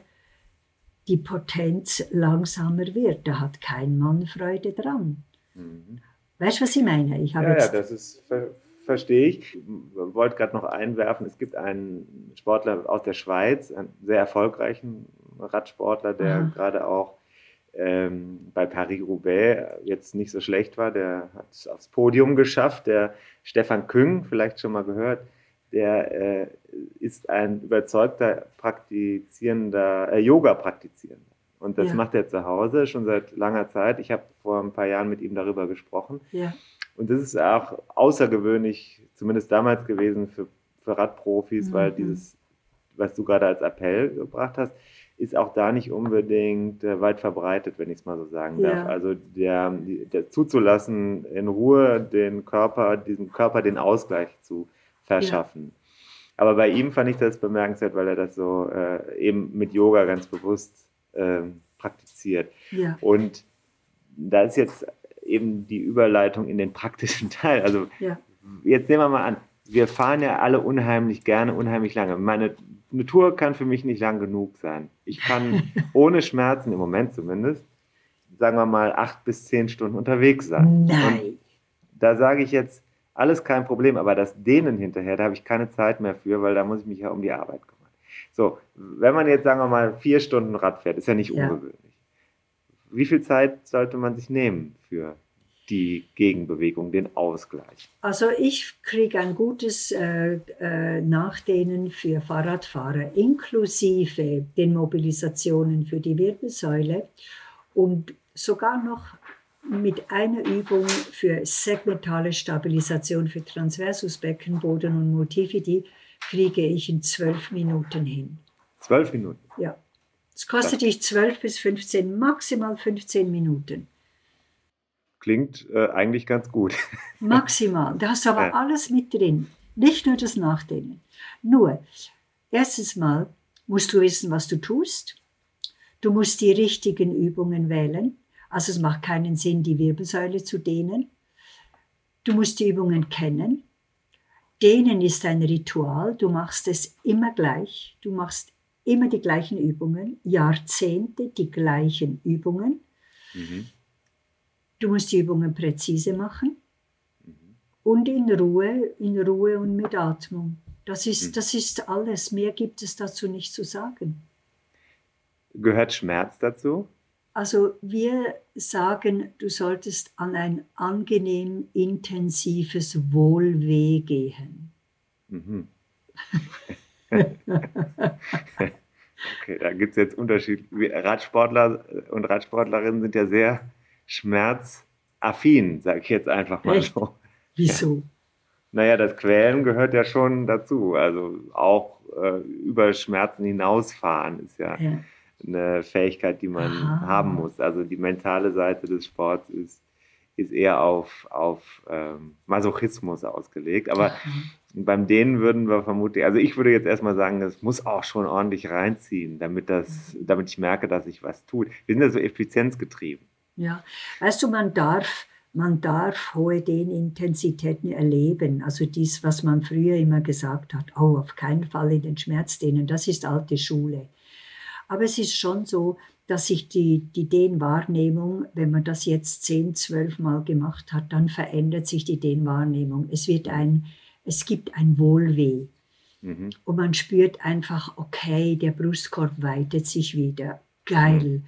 die Potenz langsamer wird. Da hat kein Mann Freude dran. Mhm. Weißt du, was ich meine? Ich ja, ja, das ist verstehe ich. Wollte gerade noch einwerfen, es gibt einen Sportler aus der Schweiz, einen sehr erfolgreichen Radsportler, der mhm. gerade auch ähm, bei Paris-Roubaix jetzt nicht so schlecht war. Der hat es aufs Podium geschafft. Der Stefan Küng, vielleicht schon mal gehört, der äh, ist ein überzeugter praktizierender, äh, Yoga-Praktizierender. Und das ja. macht er zu Hause schon seit langer Zeit. Ich habe vor ein paar Jahren mit ihm darüber gesprochen. Ja. Und das ist auch außergewöhnlich, zumindest damals gewesen für, für Radprofis, mhm. weil dieses, was du gerade als Appell gebracht hast, ist auch da nicht unbedingt äh, weit verbreitet, wenn ich es mal so sagen ja. darf. Also der, der, zuzulassen, in Ruhe den Körper, diesem Körper den Ausgleich zu verschaffen. Ja. Aber bei ihm fand ich das bemerkenswert, weil er das so äh, eben mit Yoga ganz bewusst äh, praktiziert. Ja. Und da ist jetzt eben die Überleitung in den praktischen Teil. Also ja. jetzt nehmen wir mal an, wir fahren ja alle unheimlich gerne, unheimlich lange. Meine eine Tour kann für mich nicht lang genug sein. Ich kann ohne Schmerzen, im Moment zumindest, sagen wir mal, acht bis zehn Stunden unterwegs sein. Nein. Und da sage ich jetzt, alles kein Problem, aber das Dehnen hinterher, da habe ich keine Zeit mehr für, weil da muss ich mich ja um die Arbeit kümmern. So, wenn man jetzt, sagen wir mal, vier Stunden Rad fährt, ist ja nicht ja. ungewöhnlich wie viel Zeit sollte man sich nehmen für die Gegenbewegung, den Ausgleich? Also ich kriege ein gutes äh, äh, Nachdehnen für Fahrradfahrer, inklusive den Mobilisationen für die Wirbelsäule und sogar noch mit einer Übung für segmentale Stabilisation für Transversus, Beckenboden und Multifidi kriege ich in zwölf Minuten hin. Zwölf Minuten? Ja. Es kostet dich 12 bis 15, maximal 15 Minuten. Klingt äh, eigentlich ganz gut. Maximal. Da hast du aber ja. alles mit drin. Nicht nur das Nachdenken. Nur, erstens mal musst du wissen, was du tust. Du musst die richtigen Übungen wählen. Also es macht keinen Sinn, die Wirbelsäule zu dehnen. Du musst die Übungen kennen. Dehnen ist ein Ritual, du machst es immer gleich, du machst immer die gleichen Übungen, Jahrzehnte die gleichen Übungen. Mhm. Du musst die Übungen präzise machen mhm. und in Ruhe, in Ruhe und mit Atmung. Das ist, mhm. das ist alles. Mehr gibt es dazu nicht zu sagen. Gehört Schmerz dazu? Also wir sagen, du solltest an ein angenehm intensives Wohlweh gehen. Mhm. okay, da gibt es jetzt Unterschied. Radsportler und Radsportlerinnen sind ja sehr schmerzaffin, sage ich jetzt einfach mal Echt? so. Wieso? Ja. Naja, das Quälen gehört ja schon dazu. Also auch äh, über Schmerzen hinausfahren ist ja, ja, eine Fähigkeit, die man Aha. haben muss. Also die mentale Seite des Sports ist, ist eher auf, auf ähm, Masochismus ausgelegt. Aber Aha. beim Dehnen würden wir vermutlich, also ich würde jetzt erstmal sagen, es muss auch schon ordentlich reinziehen, damit, das, damit ich merke, dass sich was tut. Wir sind ja so effizienzgetrieben. Ja, weißt du, man darf man darf hohe Dehnintensitäten erleben. Also dies, was man früher immer gesagt hat, oh, auf keinen Fall in den Schmerzdehnen, das ist alte Schule. Aber es ist schon so, dass sich die, die Dehnwahrnehmung, wenn man das jetzt zehn, zwölf Mal gemacht hat, dann verändert sich die Dehnwahrnehmung. Es, wird ein, es gibt ein Wohlweh. Mhm. Und man spürt einfach, okay, der Brustkorb weitet sich wieder geil.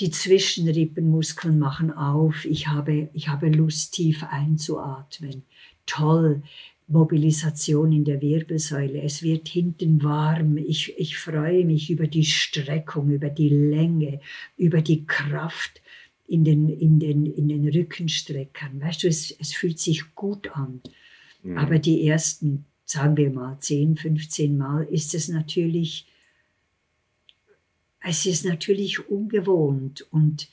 Die Zwischenrippenmuskeln machen auf. Ich habe, ich habe Lust, tief einzuatmen. Toll. Mobilisation in der Wirbelsäule. Es wird hinten warm. Ich, ich freue mich über die Streckung, über die Länge, über die Kraft in den, in den, in den Rückenstreckern. Weißt du, es, es fühlt sich gut an. Mhm. Aber die ersten, sagen wir mal, 10, 15 Mal ist es natürlich es ist natürlich ungewohnt und,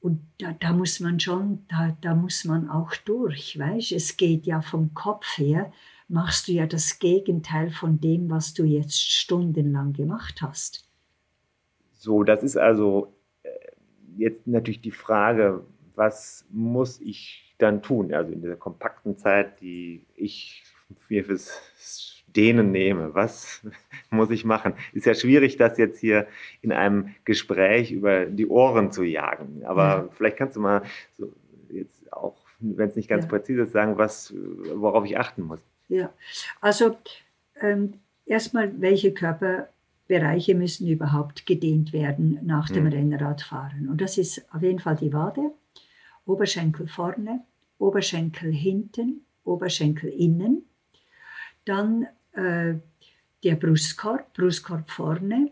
und da, da muss man schon, da, da muss man auch durch, weißt Es geht ja vom Kopf her, machst du ja das Gegenteil von dem, was du jetzt stundenlang gemacht hast. So, das ist also äh, jetzt natürlich die Frage, was muss ich dann tun? Also in dieser kompakten Zeit, die ich mir fürs Dehnen nehme. Was muss ich machen? Ist ja schwierig, das jetzt hier in einem Gespräch über die Ohren zu jagen. Aber ja. vielleicht kannst du mal so jetzt auch, wenn es nicht ganz ja. präzise ist, sagen, was, worauf ich achten muss. Ja, also ähm, erstmal, welche Körperbereiche müssen überhaupt gedehnt werden nach dem hm. Rennradfahren? Und das ist auf jeden Fall die Wade, Oberschenkel vorne, Oberschenkel hinten, Oberschenkel innen. Dann äh, der Brustkorb, Brustkorb vorne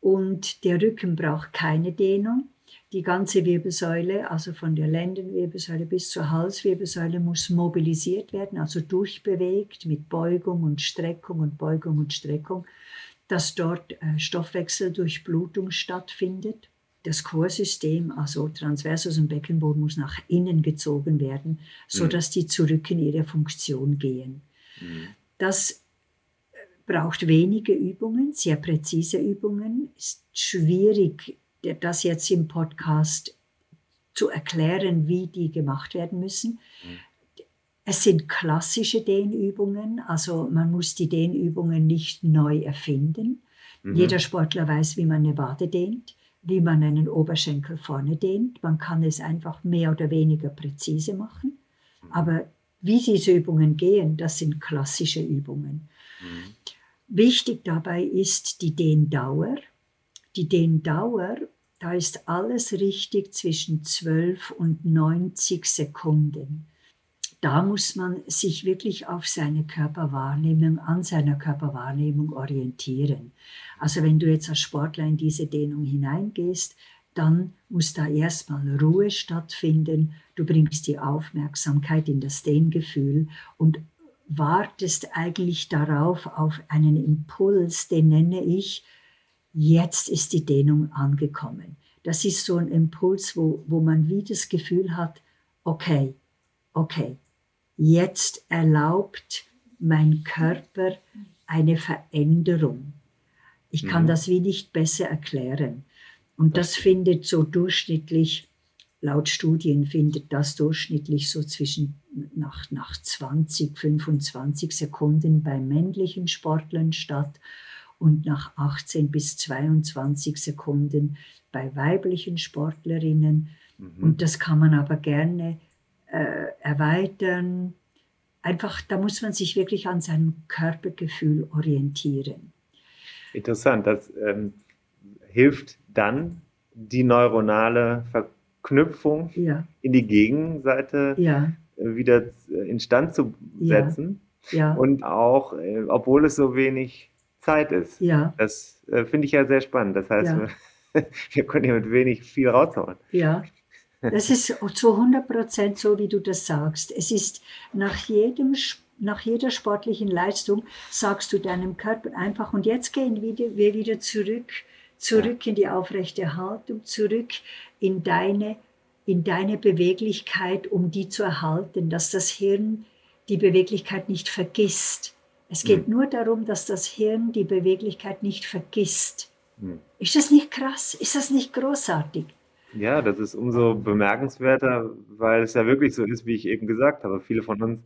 und der Rücken braucht keine Dehnung. Die ganze Wirbelsäule, also von der Lendenwirbelsäule bis zur Halswirbelsäule, muss mobilisiert werden, also durchbewegt mit Beugung und Streckung und Beugung und Streckung, dass dort äh, Stoffwechseldurchblutung stattfindet. Das Chorsystem, also Transversus und Beckenboden, muss nach innen gezogen werden, sodass mhm. die zurück in ihre Funktion gehen. Mhm. Das braucht wenige Übungen, sehr präzise Übungen. Ist schwierig, das jetzt im Podcast zu erklären, wie die gemacht werden müssen. Mhm. Es sind klassische Dehnübungen, also man muss die Dehnübungen nicht neu erfinden. Mhm. Jeder Sportler weiß, wie man eine Wade dehnt, wie man einen Oberschenkel vorne dehnt. Man kann es einfach mehr oder weniger präzise machen. Aber wie diese Übungen gehen, das sind klassische Übungen. Mhm. Wichtig dabei ist die Dehndauer. Die Dehndauer, da ist alles richtig zwischen 12 und 90 Sekunden. Da muss man sich wirklich auf seine Körperwahrnehmung, an seiner Körperwahrnehmung orientieren. Also wenn du jetzt als Sportler in diese Dehnung hineingehst, dann muss da erstmal Ruhe stattfinden. Du bringst die Aufmerksamkeit in das Dehngefühl und wartest eigentlich darauf, auf einen Impuls, den nenne ich, jetzt ist die Dehnung angekommen. Das ist so ein Impuls, wo, wo man wie das Gefühl hat, okay, okay, jetzt erlaubt mein Körper eine Veränderung. Ich kann mhm. das wie nicht besser erklären. Und das findet so durchschnittlich laut Studien findet das durchschnittlich so zwischen nach, nach 20, 25 Sekunden bei männlichen Sportlern statt und nach 18 bis 22 Sekunden bei weiblichen Sportlerinnen. Mhm. Und das kann man aber gerne äh, erweitern. Einfach, da muss man sich wirklich an seinem Körpergefühl orientieren. Interessant, das ähm, hilft dann die neuronale Verknüpfung ja. in die Gegenseite ja. Äh, wieder instand zu setzen. Ja. Und auch, äh, obwohl es so wenig Zeit ist. Ja. Das äh, finde ich ja sehr spannend. Das heißt, ja. wir, wir können hier mit wenig viel raushauen. Ja, das ist zu 100 Prozent so, wie du das sagst. Es ist nach jedem nach jeder sportlichen Leistung sagst du deinem Körper einfach, und jetzt gehen wir wieder zurück, zurück in die aufrechte Haltung, zurück in deine, in deine Beweglichkeit, um die zu erhalten, dass das Hirn die Beweglichkeit nicht vergisst. Es geht mhm. nur darum, dass das Hirn die Beweglichkeit nicht vergisst. Mhm. Ist das nicht krass? Ist das nicht großartig? Ja, das ist umso bemerkenswerter, weil es ja wirklich so ist, wie ich eben gesagt habe. Viele von uns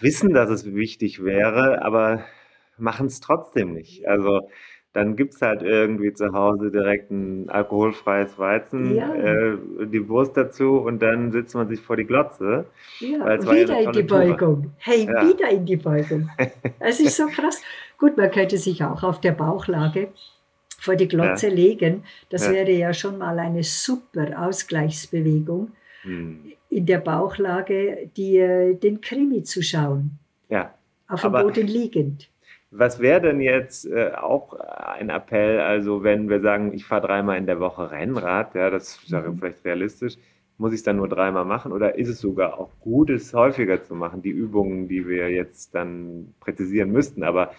wissen, dass es wichtig wäre, aber machen es trotzdem nicht. Also dann gibt es halt irgendwie zu Hause direkt ein alkoholfreies Weizen, ja. äh, die Wurst dazu und dann sitzt man sich vor die Glotze. Ja, wieder ja in die Beugung. Hey, ja. wieder in die Beugung. Es ist so krass. Gut, man könnte sich auch auf der Bauchlage vor die Glotze ja. legen. Das wäre ja schon mal eine super Ausgleichsbewegung. Hm. In der Bauchlage die, äh, den Krimi zu schauen. Ja. Auf dem Boden liegend. Was wäre denn jetzt äh, auch ein Appell, also wenn wir sagen, ich fahre dreimal in der Woche Rennrad, ja, das ist mhm. vielleicht realistisch, muss ich es dann nur dreimal machen oder ist es sogar auch gut, es häufiger zu machen, die Übungen, die wir jetzt dann präzisieren müssten, aber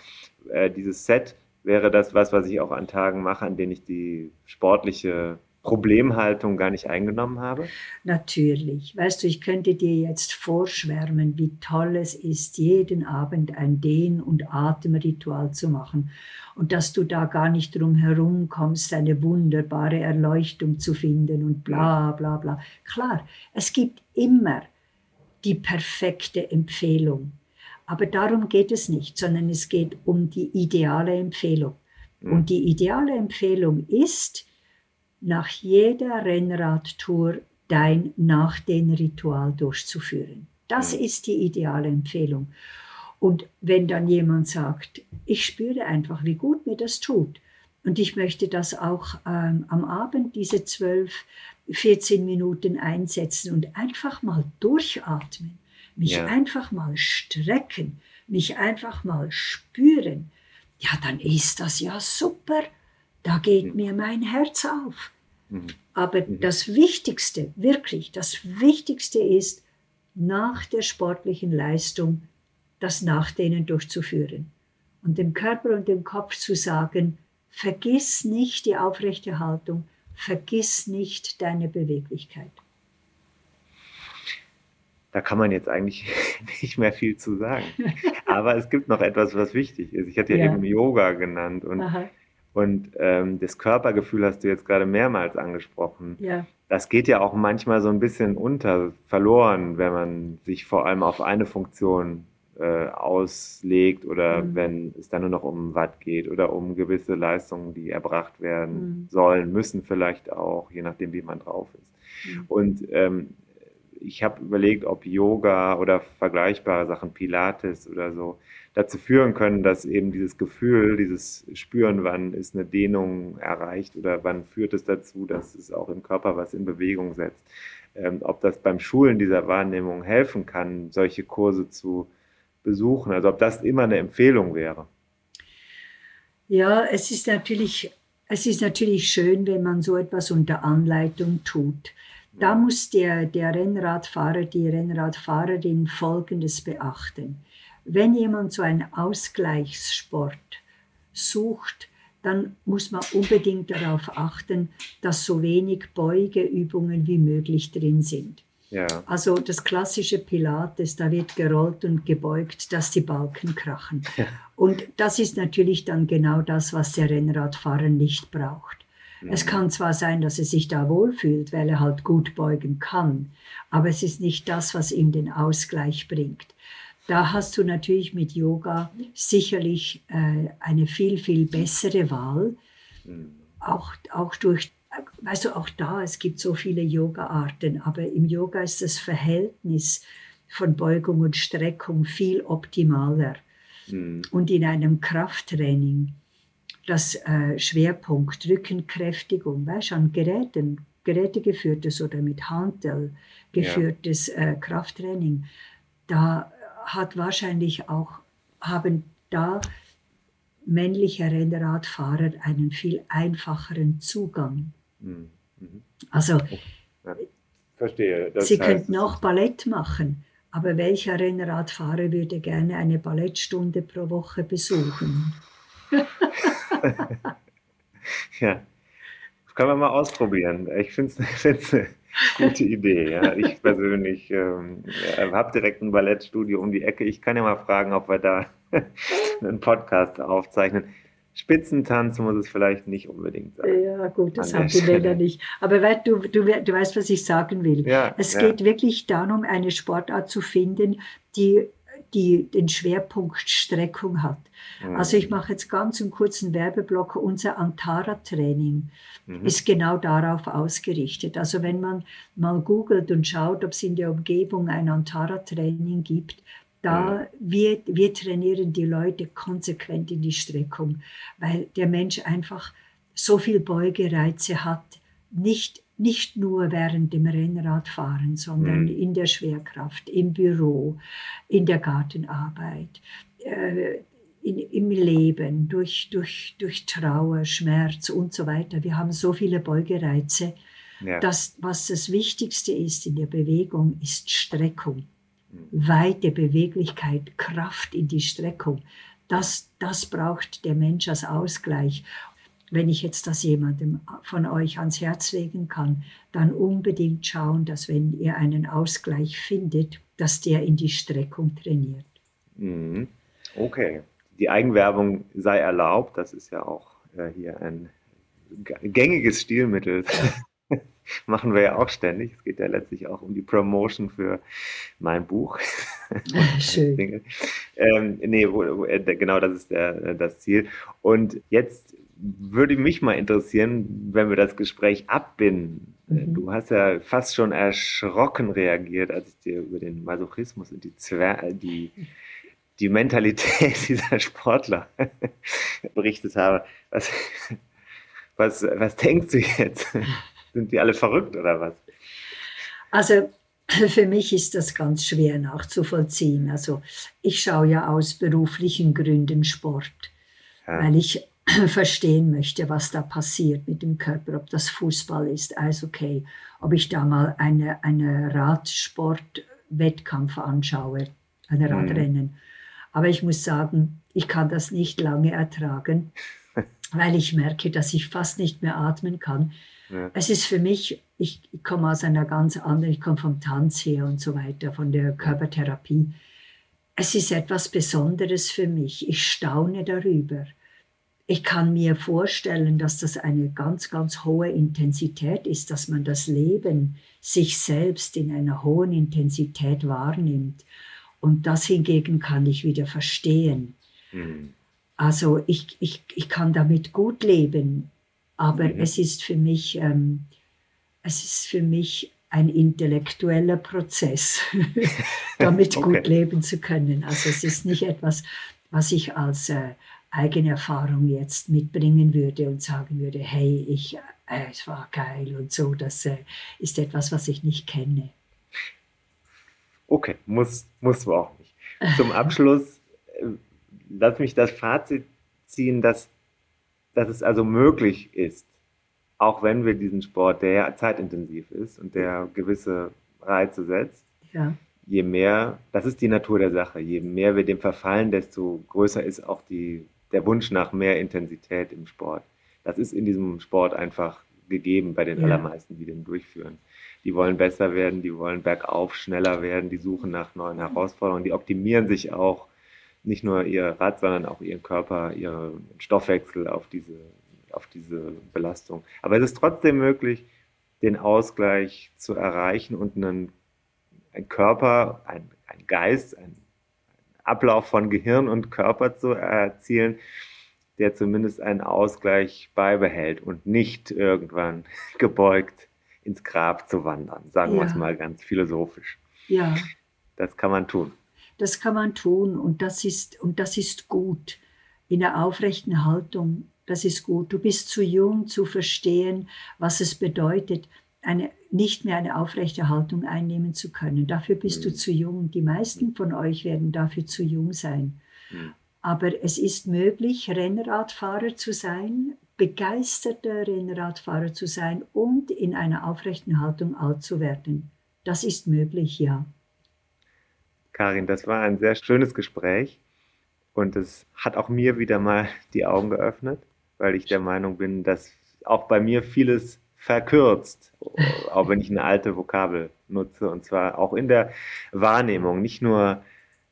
äh, dieses Set wäre das was, was ich auch an Tagen mache, an denen ich die sportliche Problemhaltung gar nicht eingenommen habe? Natürlich. Weißt du, ich könnte dir jetzt vorschwärmen, wie toll es ist, jeden Abend ein Dehn- und Atemritual zu machen und dass du da gar nicht drum herum kommst, eine wunderbare Erleuchtung zu finden und bla bla bla. Klar, es gibt immer die perfekte Empfehlung. Aber darum geht es nicht, sondern es geht um die ideale Empfehlung. Und die ideale Empfehlung ist, nach jeder Rennradtour dein nach den Ritual durchzuführen. Das ist die ideale Empfehlung. Und wenn dann jemand sagt, ich spüre einfach, wie gut mir das tut, und ich möchte das auch ähm, am Abend, diese 12, 14 Minuten einsetzen und einfach mal durchatmen, mich ja. einfach mal strecken, mich einfach mal spüren, ja, dann ist das ja super da geht mhm. mir mein Herz auf. Mhm. Aber mhm. das Wichtigste, wirklich, das Wichtigste ist, nach der sportlichen Leistung das Nachdehnen durchzuführen und dem Körper und dem Kopf zu sagen, vergiss nicht die aufrechte Haltung, vergiss nicht deine Beweglichkeit. Da kann man jetzt eigentlich nicht mehr viel zu sagen. Aber es gibt noch etwas, was wichtig ist. Ich hatte ja, ja. eben Yoga genannt und Aha. Und ähm, das Körpergefühl hast du jetzt gerade mehrmals angesprochen. Ja. Das geht ja auch manchmal so ein bisschen unter, verloren, wenn man sich vor allem auf eine Funktion äh, auslegt oder mhm. wenn es dann nur noch um Watt geht oder um gewisse Leistungen, die erbracht werden mhm. sollen, müssen vielleicht auch, je nachdem, wie man drauf ist. Mhm. Und ähm, ich habe überlegt, ob Yoga oder vergleichbare Sachen, Pilates oder so, dazu führen können, dass eben dieses Gefühl, dieses Spüren, wann ist eine Dehnung erreicht oder wann führt es dazu, dass es auch im Körper was in Bewegung setzt. Ähm, ob das beim Schulen dieser Wahrnehmung helfen kann, solche Kurse zu besuchen, also ob das immer eine Empfehlung wäre. Ja, es ist natürlich, es ist natürlich schön, wenn man so etwas unter Anleitung tut. Da muss der, der Rennradfahrer, die Rennradfahrerin Folgendes beachten. Wenn jemand so einen Ausgleichssport sucht, dann muss man unbedingt darauf achten, dass so wenig Beugeübungen wie möglich drin sind. Ja. Also das klassische Pilates, da wird gerollt und gebeugt, dass die Balken krachen. Ja. Und das ist natürlich dann genau das, was der Rennradfahrer nicht braucht. Es kann zwar sein, dass er sich da wohlfühlt, weil er halt gut beugen kann, aber es ist nicht das, was ihm den Ausgleich bringt. Da hast du natürlich mit Yoga sicherlich äh, eine viel, viel bessere Wahl. Auch, auch durch, weißt du, auch da, es gibt so viele Yoga-Arten, aber im Yoga ist das Verhältnis von Beugung und Streckung viel optimaler. Mhm. Und in einem Krafttraining, das äh, Schwerpunkt Rückenkräftigung, weißt an Geräten, gerätegeführtes oder mit Hantel geführtes äh, Krafttraining, da hat wahrscheinlich auch, haben da männliche Rennradfahrer einen viel einfacheren Zugang. Mhm. Mhm. Also Verstehe. Das sie könnten auch Ballett machen, aber welcher Rennradfahrer würde gerne eine Ballettstunde pro Woche besuchen? Ja, das können wir mal ausprobieren. Ich finde es eine gute Idee. Ja. Ich persönlich ähm, habe direkt ein Ballettstudio um die Ecke. Ich kann ja mal fragen, ob wir da einen Podcast aufzeichnen. Spitzentanz muss es vielleicht nicht unbedingt sein. Ja, gut, das haben die Männer Stelle. nicht. Aber weißt du, du, du weißt, was ich sagen will. Ja, Es ja. geht wirklich darum, eine Sportart zu finden, die, die den Schwerpunkt Streckung hat. Mhm. Also ich mache jetzt ganz einen kurzen Werbeblock. Unser Antara-Training Mhm. ist genau darauf ausgerichtet. Also wenn man mal googelt und schaut, ob es in der Umgebung ein Antara-Training gibt, da wir, wir trainieren die Leute konsequent in die Streckung, weil der Mensch einfach so viel Beugereize hat, nicht, nicht nur während dem Rennradfahren, sondern Mhm. in der Schwerkraft, im Büro, in der Gartenarbeit, äh, in, im Leben, durch, durch, durch Trauer, Schmerz und so weiter. Wir haben so viele Beugereize. ja. Das, was das Wichtigste ist in der Bewegung, ist Streckung. Mhm. Weite Beweglichkeit, Kraft in die Streckung. Das, das braucht der Mensch als Ausgleich. Wenn ich jetzt das jemandem von euch ans Herz legen kann, dann unbedingt schauen, dass wenn ihr einen Ausgleich findet, dass der in die Streckung trainiert. Mhm. Okay. Die Eigenwerbung sei erlaubt. Das ist ja auch äh, hier ein gängiges Stilmittel. Machen wir ja auch ständig. Es geht ja letztlich auch um die Promotion für mein Buch. Schön. Dinge. Ähm, nee, wo, wo, äh, genau das ist der, äh, das Ziel. Und jetzt würde mich mal interessieren, wenn wir das Gespräch abbinden. Äh, Mhm. Du hast ja fast schon erschrocken reagiert, als ich dir über den Masochismus und die, Zwer äh, die, die Mentalität dieser Sportler berichtet habe. Was, was, was denkst du jetzt? Sind die alle verrückt oder was? Also für mich ist das ganz schwer nachzuvollziehen. Also ich schaue ja aus beruflichen Gründen Sport, Ja. weil ich verstehen möchte, was da passiert mit dem Körper, ob das Fußball ist, Eishockey, ob ich da mal eine, eine Radsport-Wettkampf anschaue, ein Mhm. Radrennen. Aber ich muss sagen, ich kann das nicht lange ertragen, weil ich merke, dass ich fast nicht mehr atmen kann. Ja. Es ist für mich, ich komme aus einer ganz anderen, ich komme vom Tanz her und so weiter, von der Körpertherapie. Es ist etwas Besonderes für mich. Ich staune darüber. Ich kann mir vorstellen, dass das eine ganz, ganz hohe Intensität ist, dass man das Leben sich selbst in einer hohen Intensität wahrnimmt. Und das hingegen kann ich wieder verstehen. Hm. Also ich, ich, ich kann damit gut leben, aber Mhm. es ist für mich, ähm, es ist für mich ein intellektueller Prozess, damit Okay. gut leben zu können. Also es ist nicht etwas, was ich als äh, eigene Erfahrung jetzt mitbringen würde und sagen würde, hey, ich, äh, es war geil und so. Das äh, ist etwas, was ich nicht kenne. Okay, muss, muss wir auch nicht. Zum Abschluss, äh, lass mich das Fazit ziehen, dass, dass es also möglich ist, auch wenn wir diesen Sport, der ja zeitintensiv ist und der gewisse Reize setzt, Ja, je mehr, das ist die Natur der Sache, je mehr wir dem verfallen, desto größer ist auch die, der Wunsch nach mehr Intensität im Sport. Das ist in diesem Sport einfach gegeben bei den Ja. allermeisten, die den durchführen. Die wollen besser werden, die wollen bergauf schneller werden, die suchen nach neuen Herausforderungen, die optimieren sich auch nicht nur ihr Rad, sondern auch ihren Körper, ihren Stoffwechsel auf diese auf diese Belastung. Aber es ist trotzdem möglich, den Ausgleich zu erreichen und einen, ein Körper, ein, ein Geist, ein, ein Ablauf von Gehirn und Körper zu erzielen, der zumindest einen Ausgleich beibehält und nicht irgendwann gebeugt ins Grab zu wandern, sagen ja. wir es mal ganz philosophisch. Ja. Das kann man tun. Das kann man tun und das ist, und das ist gut. In der aufrechten Haltung, das ist gut. Du bist zu jung zu verstehen, was es bedeutet, eine, nicht mehr eine aufrechte Haltung einnehmen zu können. Dafür bist mhm. du zu jung. Die meisten von euch werden dafür zu jung sein. Mhm. Aber es ist möglich, Rennradfahrer zu sein, begeisterter Rennradfahrer zu sein und in einer aufrechten Haltung alt zu werden. Das ist möglich, ja. Karin, das war ein sehr schönes Gespräch und es hat auch mir wieder mal die Augen geöffnet, weil ich der Meinung bin, dass auch bei mir vieles verkürzt, auch wenn ich eine alte Vokabel nutze und zwar auch in der Wahrnehmung, nicht nur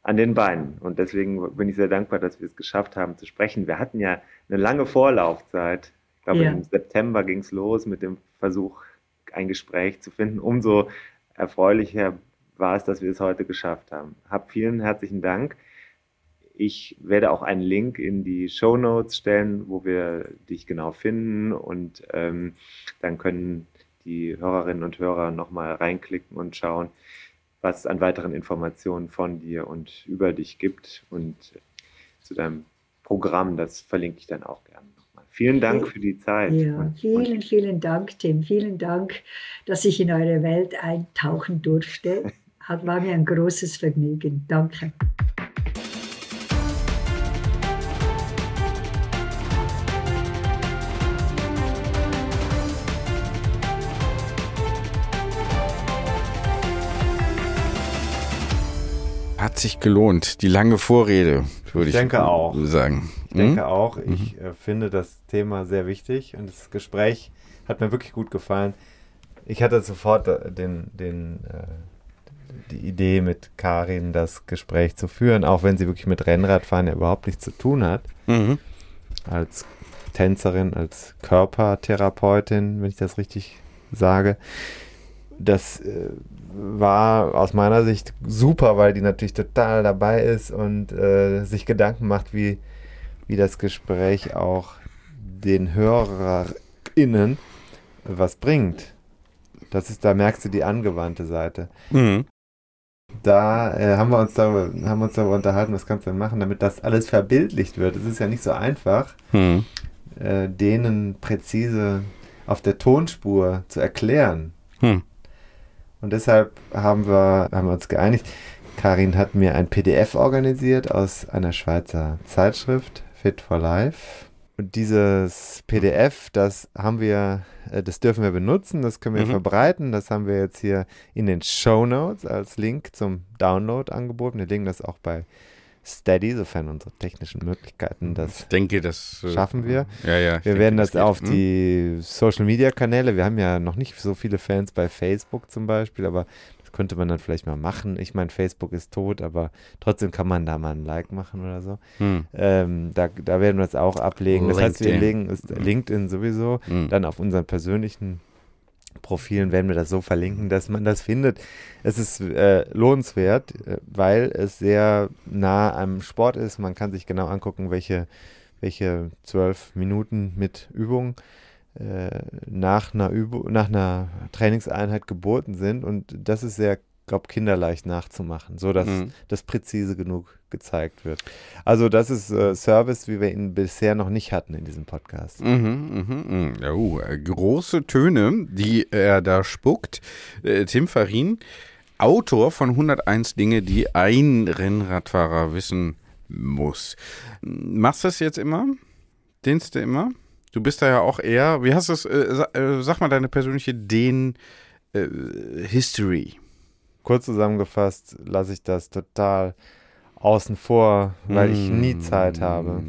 an den Beinen. Und deswegen bin ich sehr dankbar, dass wir es geschafft haben zu sprechen. Wir hatten ja eine lange Vorlaufzeit. Ich glaube, ja. im September ging es los mit dem Versuch, ein Gespräch zu finden. Umso erfreulicher war es, dass wir es heute geschafft haben. Hab vielen herzlichen Dank. Ich werde auch einen Link in die Show Notes stellen, wo wir dich genau finden und ähm, dann können die Hörerinnen und Hörer nochmal reinklicken und schauen, was es an weiteren Informationen von dir und über dich gibt und zu deinem Programm, das verlinke ich dann auch gerne nochmal. Vielen Dank für die Zeit. Ja, vielen, vielen Dank, Tim. Vielen Dank, dass ich in eure Welt eintauchen durfte. Hat, war mir ein großes Vergnügen. Danke. Sich gelohnt. Die lange Vorrede, würde ich, ich denke auch. sagen. Ich hm? denke auch. Ich mhm. äh, finde das Thema sehr wichtig und das Gespräch hat mir wirklich gut gefallen. Ich hatte sofort äh, den, den, äh, die Idee mit Karin, das Gespräch zu führen, auch wenn sie wirklich mit Rennradfahren ja überhaupt nichts zu tun hat. Mhm. Als Tänzerin, als Körpertherapeutin, wenn ich das richtig sage. Das äh, war aus meiner Sicht super, weil die natürlich total dabei ist und äh, sich Gedanken macht, wie, wie das Gespräch auch den HörerInnen was bringt. Das ist, da merkst du die angewandte Seite. Mhm. Da äh, haben wir uns darüber, haben uns darüber unterhalten, was kannst du denn machen, damit das alles verbildlicht wird. Es ist ja nicht so einfach, mhm. äh, denen präzise auf der Tonspur zu erklären. Mhm. Und deshalb haben wir, haben wir uns geeinigt. Karin hat mir ein PDF organisiert aus einer Schweizer Zeitschrift, Fit for Life. Und dieses PDF, das haben wir, äh, das dürfen wir benutzen, das können wir mhm. verbreiten. Das haben wir jetzt hier in den Show Notes als Link zum Download angeboten. Wir legen das auch bei Steady, sofern unsere technischen Möglichkeiten das ich denke, das äh, schaffen wir. Ja, ja, wir denke, werden das, das auf die Social Media Kanäle, wir haben ja noch nicht so viele Fans bei Facebook zum Beispiel, aber das könnte man dann vielleicht mal machen. Ich meine, Facebook ist tot, aber trotzdem kann man da mal ein Like machen oder so. Hm. Ähm, da, da werden wir es auch ablegen. Das heißt, wir legen ist LinkedIn sowieso, hm. dann auf unseren persönlichen Profilen werden wir das so verlinken, dass man das findet. Es ist äh, lohnenswert, äh, weil es sehr nah am Sport ist. Man kann sich genau angucken, welche, welche zwölf Minuten mit Übung äh, nach, einer Übung, nach einer Trainingseinheit geboten sind. Und das ist sehr glaube, kinderleicht nachzumachen, so dass mhm. das präzise genug gezeigt wird. Also das ist äh, Service, wie wir ihn bisher noch nicht hatten in diesem Podcast. Mhm, mh, mh. Oh, äh, große Töne, die er da spuckt. Äh, Tim Farin, Autor von 101 Dinge, die ein Rennradfahrer wissen muss. Machst du das jetzt immer? Dienst du immer? Du bist da ja auch eher, wie hast du es, äh, äh, sag mal deine persönliche Den-History. Kurz zusammengefasst lasse ich das total außen vor, weil ich nie Zeit habe.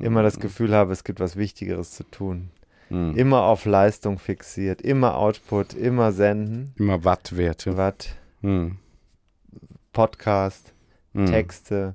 Immer das Gefühl habe, es gibt was Wichtigeres zu tun. Mm. Immer auf Leistung fixiert, immer Output, immer senden. Immer Wattwerte. Watt. Mm. Podcast, mm. Texte.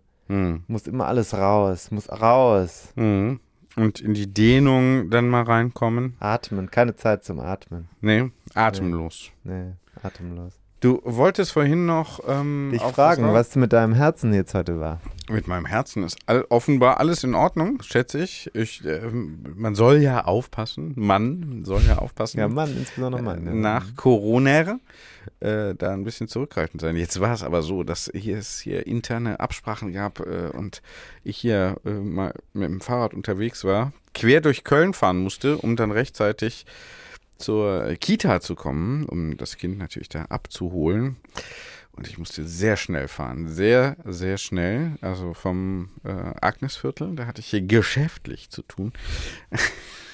Muss immer alles raus, muss raus. und in die Dehnung dann mal reinkommen. Atmen, keine Zeit zum Atmen. Nee, atemlos. Nee, atemlos. Du wolltest vorhin noch ähm, Dich fragen, war? was mit deinem Herzen jetzt heute war. Mit meinem Herzen ist all, offenbar alles in Ordnung, schätze ich. ich äh, man soll ja aufpassen, Mann soll ja aufpassen. Ja, Mann, insbesondere Mann. Ja. Nach Corona äh, da ein bisschen zurückhaltend sein. Jetzt war es aber so, dass hier es hier interne Absprachen gab äh, und ich hier äh, mal mit dem Fahrrad unterwegs war, quer durch Köln fahren musste, um dann rechtzeitig zur Kita zu kommen, um das Kind natürlich da abzuholen. Und ich musste sehr schnell fahren. Sehr, sehr schnell. Also vom äh, Agnesviertel, da hatte ich hier geschäftlich zu tun.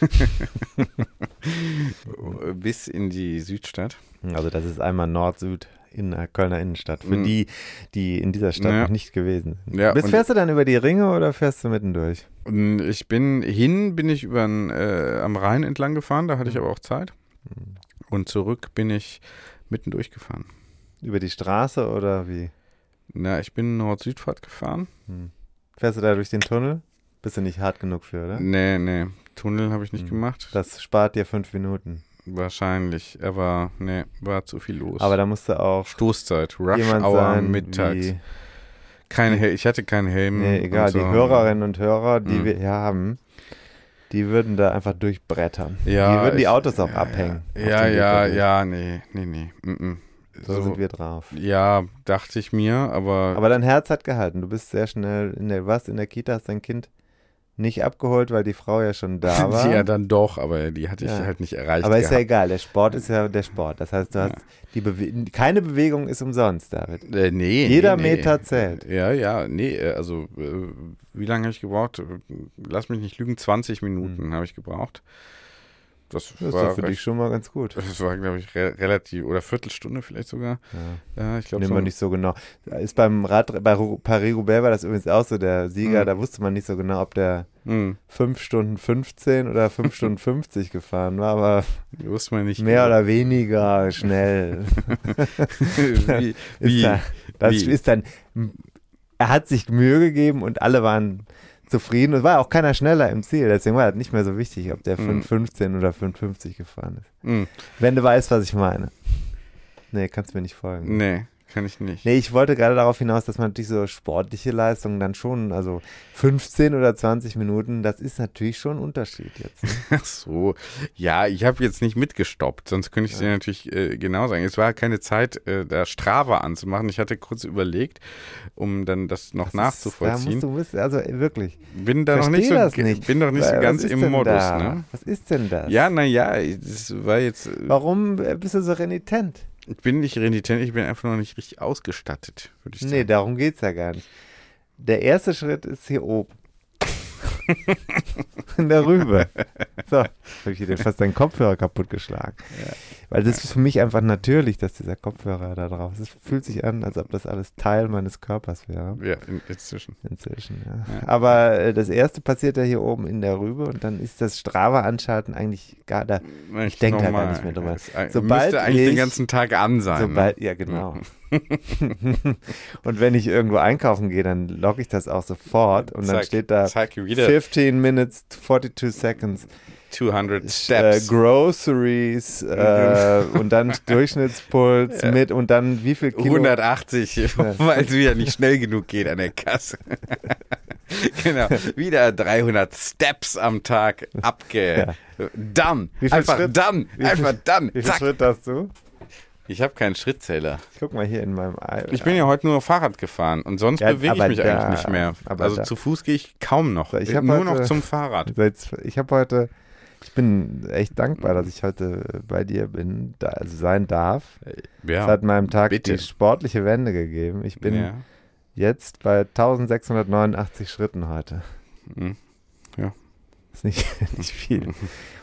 Bis in die Südstadt. Also das ist einmal Nord-Süd in der Kölner Innenstadt. Für Mhm. die, die in dieser Stadt Ja. noch nicht gewesen sind. Ja, Bist, und- fährst du dann über die Ringe oder fährst du mittendurch? Und ich bin hin, bin ich über äh, am Rhein entlang gefahren, da hatte ich aber auch Zeit. Und zurück bin ich mitten durchgefahren. Über die Straße oder wie? Na, ich bin Nord-Südfahrt gefahren. Fährst du da durch den Tunnel? Bist du nicht hart genug für, oder? Nee, nee. Tunnel habe ich nicht Mhm. gemacht. Das spart dir fünf Minuten. Wahrscheinlich. Aber nee, war zu viel los. Aber da musst du auch Stoßzeit, Rush Hour sein, mittags. wie, Kein Hel ich hatte keinen Helm. nee, egal, so. die Hörerinnen und Hörer, die Mhm. wir hier haben, die würden da einfach durchbrettern. Ja, die würden die ich- Autos auch ja, abhängen. Ja, ja, ja, nee, nee, nee. Mm -mm. So, sind wir drauf. Ja, dachte ich mir, aber, Aber dein Herz hat gehalten. Du bist sehr schnell in der, was, in der Kita hast dein Kind nicht abgeholt, weil die Frau ja schon da war. ja, dann doch, aber die hatte ich Ja. halt nicht erreicht. Aber ist ja gehabt. egal, der Sport ist ja der Sport. Das heißt, du hast die Bewe keine Bewegung ist umsonst, David. Äh, nee. Jeder nee, Meter nee. zählt. Ja, ja, nee, äh, also äh, wie lange habe ich gebraucht? Lass mich nicht lügen, 20 Minuten habe ich gebraucht. Das. Das war für dich recht, schon mal ganz gut. das war, glaube ich, re relativ, oder Viertelstunde vielleicht sogar. Ja. Ja, ich glaube Nehmen so. wir nicht so genau. Ist beim Rad, bei Paris-Roubaix war das übrigens auch so, der Sieger, Mhm. da wusste man nicht so genau, ob der Hm, 5 Stunden 15 oder 5 Stunden 50 gefahren war, aber wusste man nicht. mehr oder weniger schnell. wie, Ist wie, da, das wie? ist dann, er hat sich Mühe gegeben und alle waren zufrieden. Es war auch keiner schneller im Ziel, deswegen war das nicht mehr so wichtig, ob der Mhm. 5,15 oder 5,50 gefahren ist. Hm, Wenn du weißt, was ich meine. Nee, kannst mir nicht folgen. nee, kann ich nicht. Nee, ich wollte gerade darauf hinaus, dass man natürlich so sportliche Leistungen dann schon, also 15 oder 20 Minuten, das ist natürlich schon ein Unterschied jetzt. Ne? Ach so. Ja, ich habe jetzt nicht mitgestoppt, sonst könnte ich es dir natürlich äh, genau sagen. Es war keine Zeit, äh, da Strava anzumachen. Ich hatte kurz überlegt, um dann das noch Das ist- Da nachzuvollziehen. musst du, also wirklich. bin da noch nicht so, nicht. bin doch nicht so Weil, ganz was ist im denn Modus, da? ne? Was ist denn das? Ja, naja, das war jetzt, äh, Warum äh, bist du so renitent? Ich bin nicht renitent, ich bin einfach noch nicht richtig ausgestattet, würde ich Nee, sagen. darum geht's ja gar nicht. Der erste Schritt ist hier oben. Rübe. So, habe ich dir fast deinen Kopfhörer kaputtgeschlagen. Weil das ist für mich einfach natürlich, dass dieser Kopfhörer da drauf ist. Es fühlt sich an, als ob das alles Teil meines Körpers wäre. Ja, in, inzwischen. Inzwischen, ja. Aber äh, das erste passiert ja hier oben in der Rübe und dann ist das Strava-Anschalten eigentlich gar da. Ich denk da gar nicht mehr drüber. Es, äh, Sobald müsste eigentlich den ich- ganzen Tag an sein. Sobald, ne? ja, genau. und wenn ich irgendwo einkaufen gehe, dann logge ich das auch sofort und dann Zack, steht da zack, wieder 15 minutes, 42 seconds, 200 äh, Steps. Groceries äh, und dann Durchschnittspuls Ja. mit und dann wie viel Kilo. 180, weil es wieder nicht schnell genug geht an der Kasse. genau, wieder 300 Steps am Tag abge... Done. Wie viel Einfach Schritt? done. Wie viel- Einfach done. Wie viel Zack. Schritt hast du? Ich habe keinen Schrittzähler. Ich guck mal hier in meinem Ei. Ich bin ja heute nur Fahrrad gefahren und sonst Ja, bewege ich mich da- eigentlich nicht mehr. Also da- zu Fuß gehe ich kaum noch. So, ich nur noch heute- zum Fahrrad. Ich habe heute, ich bin echt dankbar, dass ich heute bei dir bin, da, also sein darf. Es Ja, hat meinem Tag bitte. die sportliche Wende gegeben. Ich bin ja. jetzt bei 1689 Schritten heute. Hm. Ist nicht, nicht viel.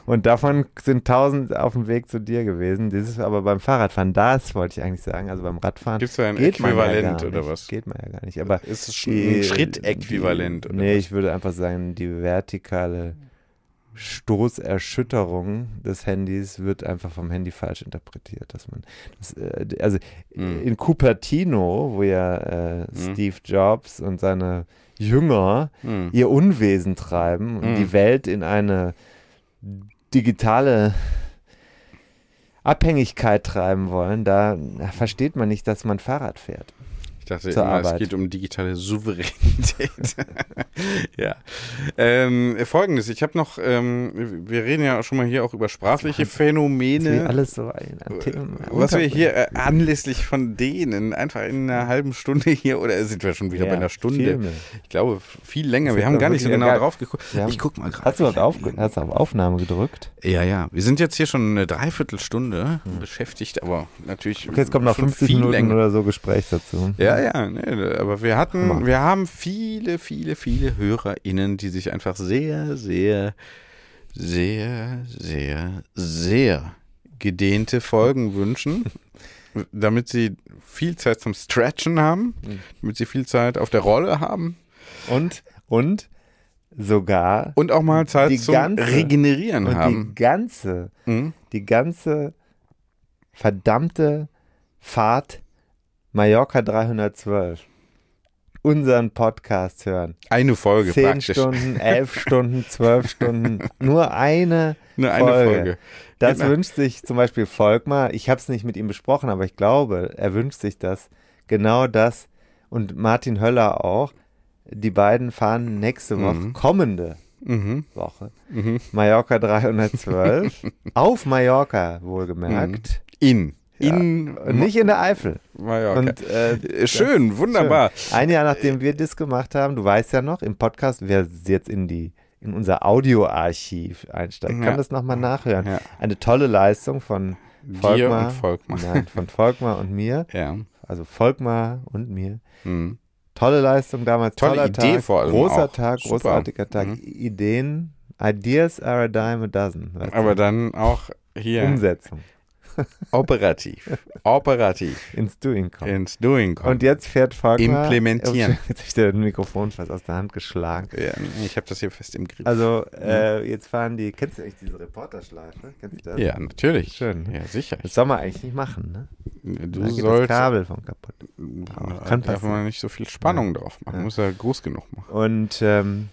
Und davon sind 1000 auf dem Weg zu dir gewesen. Dieses aber beim Fahrradfahren, das wollte ich eigentlich sagen. Also beim Radfahren Gibt es da ein ja Äquivalent gar oder was? Geht man ja gar nicht. Aber ist es die- ein Schrittäquivalent? Nee, was? ich würde einfach sagen, die vertikale Stoßerschütterung des Handys wird einfach vom Handy falsch interpretiert. Dass man das, äh, also Mhm. in Cupertino, wo ja äh, Mhm. Steve Jobs und seine Jünger Hm. ihr Unwesen treiben und Mhm. die Welt in eine digitale Abhängigkeit treiben wollen, da versteht man nicht, dass man Fahrrad fährt. Ich dachte immer, es Arbeit. geht um digitale Souveränität. ja. Ähm, Folgendes, ich habe noch, ähm, wir reden ja schon mal hier auch über sprachliche Phänomene. alles so ein, ein Thema Was wir hier äh, anlässlich von denen einfach in einer halben Stunde hier, oder sind wir schon wieder Ja, bei einer Stunde? Ich glaube, viel länger. Wir haben gar nicht so genau drauf geguckt. Haben- Ich guck mal gerade. Hast du, auf, hast auf Aufnahme gedrückt? Ja, ja. Wir sind jetzt hier schon eine Dreiviertelstunde beschäftigt, aber natürlich. Hm. Okay, jetzt kommt noch schon 50 viel Minuten länger. oder so Gespräch dazu. Ja, ja, nee, aber wir hatten, Hammer. wir haben viele, viele, viele HörerInnen, die sich einfach sehr, sehr, sehr, sehr, sehr gedehnte Folgen wünschen, damit sie viel Zeit zum Stretchen haben, Mhm. damit sie viel Zeit auf der Rolle haben Und, und sogar und auch mal Zeit Die zum ganze- Regenerieren und die haben. ganze, Mhm. die ganze verdammte Fahrt Mallorca 312 unseren Podcast hören. Eine Folge Zehn praktisch. Stunden, elf Stunden, zwölf Stunden, nur eine. Nur eine Folge. Folge. Das Genau. wünscht sich zum Beispiel Volkmar. Ich habe es nicht mit ihm besprochen, aber ich glaube, er wünscht sich das. Genau das. Und Martin Höller auch. Die beiden fahren nächste Woche, Mhm. kommende Mhm. Woche, Mhm. Mallorca 312. auf Mallorca, wohlgemerkt. In. Ja, In. Und nicht in der Eifel. Mallorca. Und, äh, Äh, Schön, wunderbar. Ein Jahr nachdem wir das gemacht haben, du weißt ja noch, im Podcast, wer jetzt in die in unser Audioarchiv einsteigt, kann Ja. das nochmal nachhören. Ja. Eine tolle Leistung von Volkmar. und Volkmar. Nein, von Volkmar und mir. Ja. Also Volkmar und mir. Mhm. Tolle Leistung damals. Tolle toller Idee Tag, vor allem Großer auch. Tag, Super. großartiger Tag. Mhm. Ideen. Ideas are a dime a dozen. du? Aber dann auch hier Umsetzung. Operativ. Operativ. Ins Doing kommen. Ins Doing kommen. Und jetzt fährt Volkmar. Implementieren. Jetzt habe ich dir das Mikrofon fast aus der Hand geschlagen. ja, ich habe das hier fest im Griff. Also, äh, jetzt fahren die. Kennst du eigentlich diese Reporterschleife? Kennst du das? ja, natürlich. Schön. Ja, sicher. Das soll man eigentlich nicht machen, ne? Du da geht das sollst. Kabel von kaputt. Da Kann darf passieren. man nicht so viel Spannung drauf machen. Ja. Muss ja groß genug machen. Und ähm,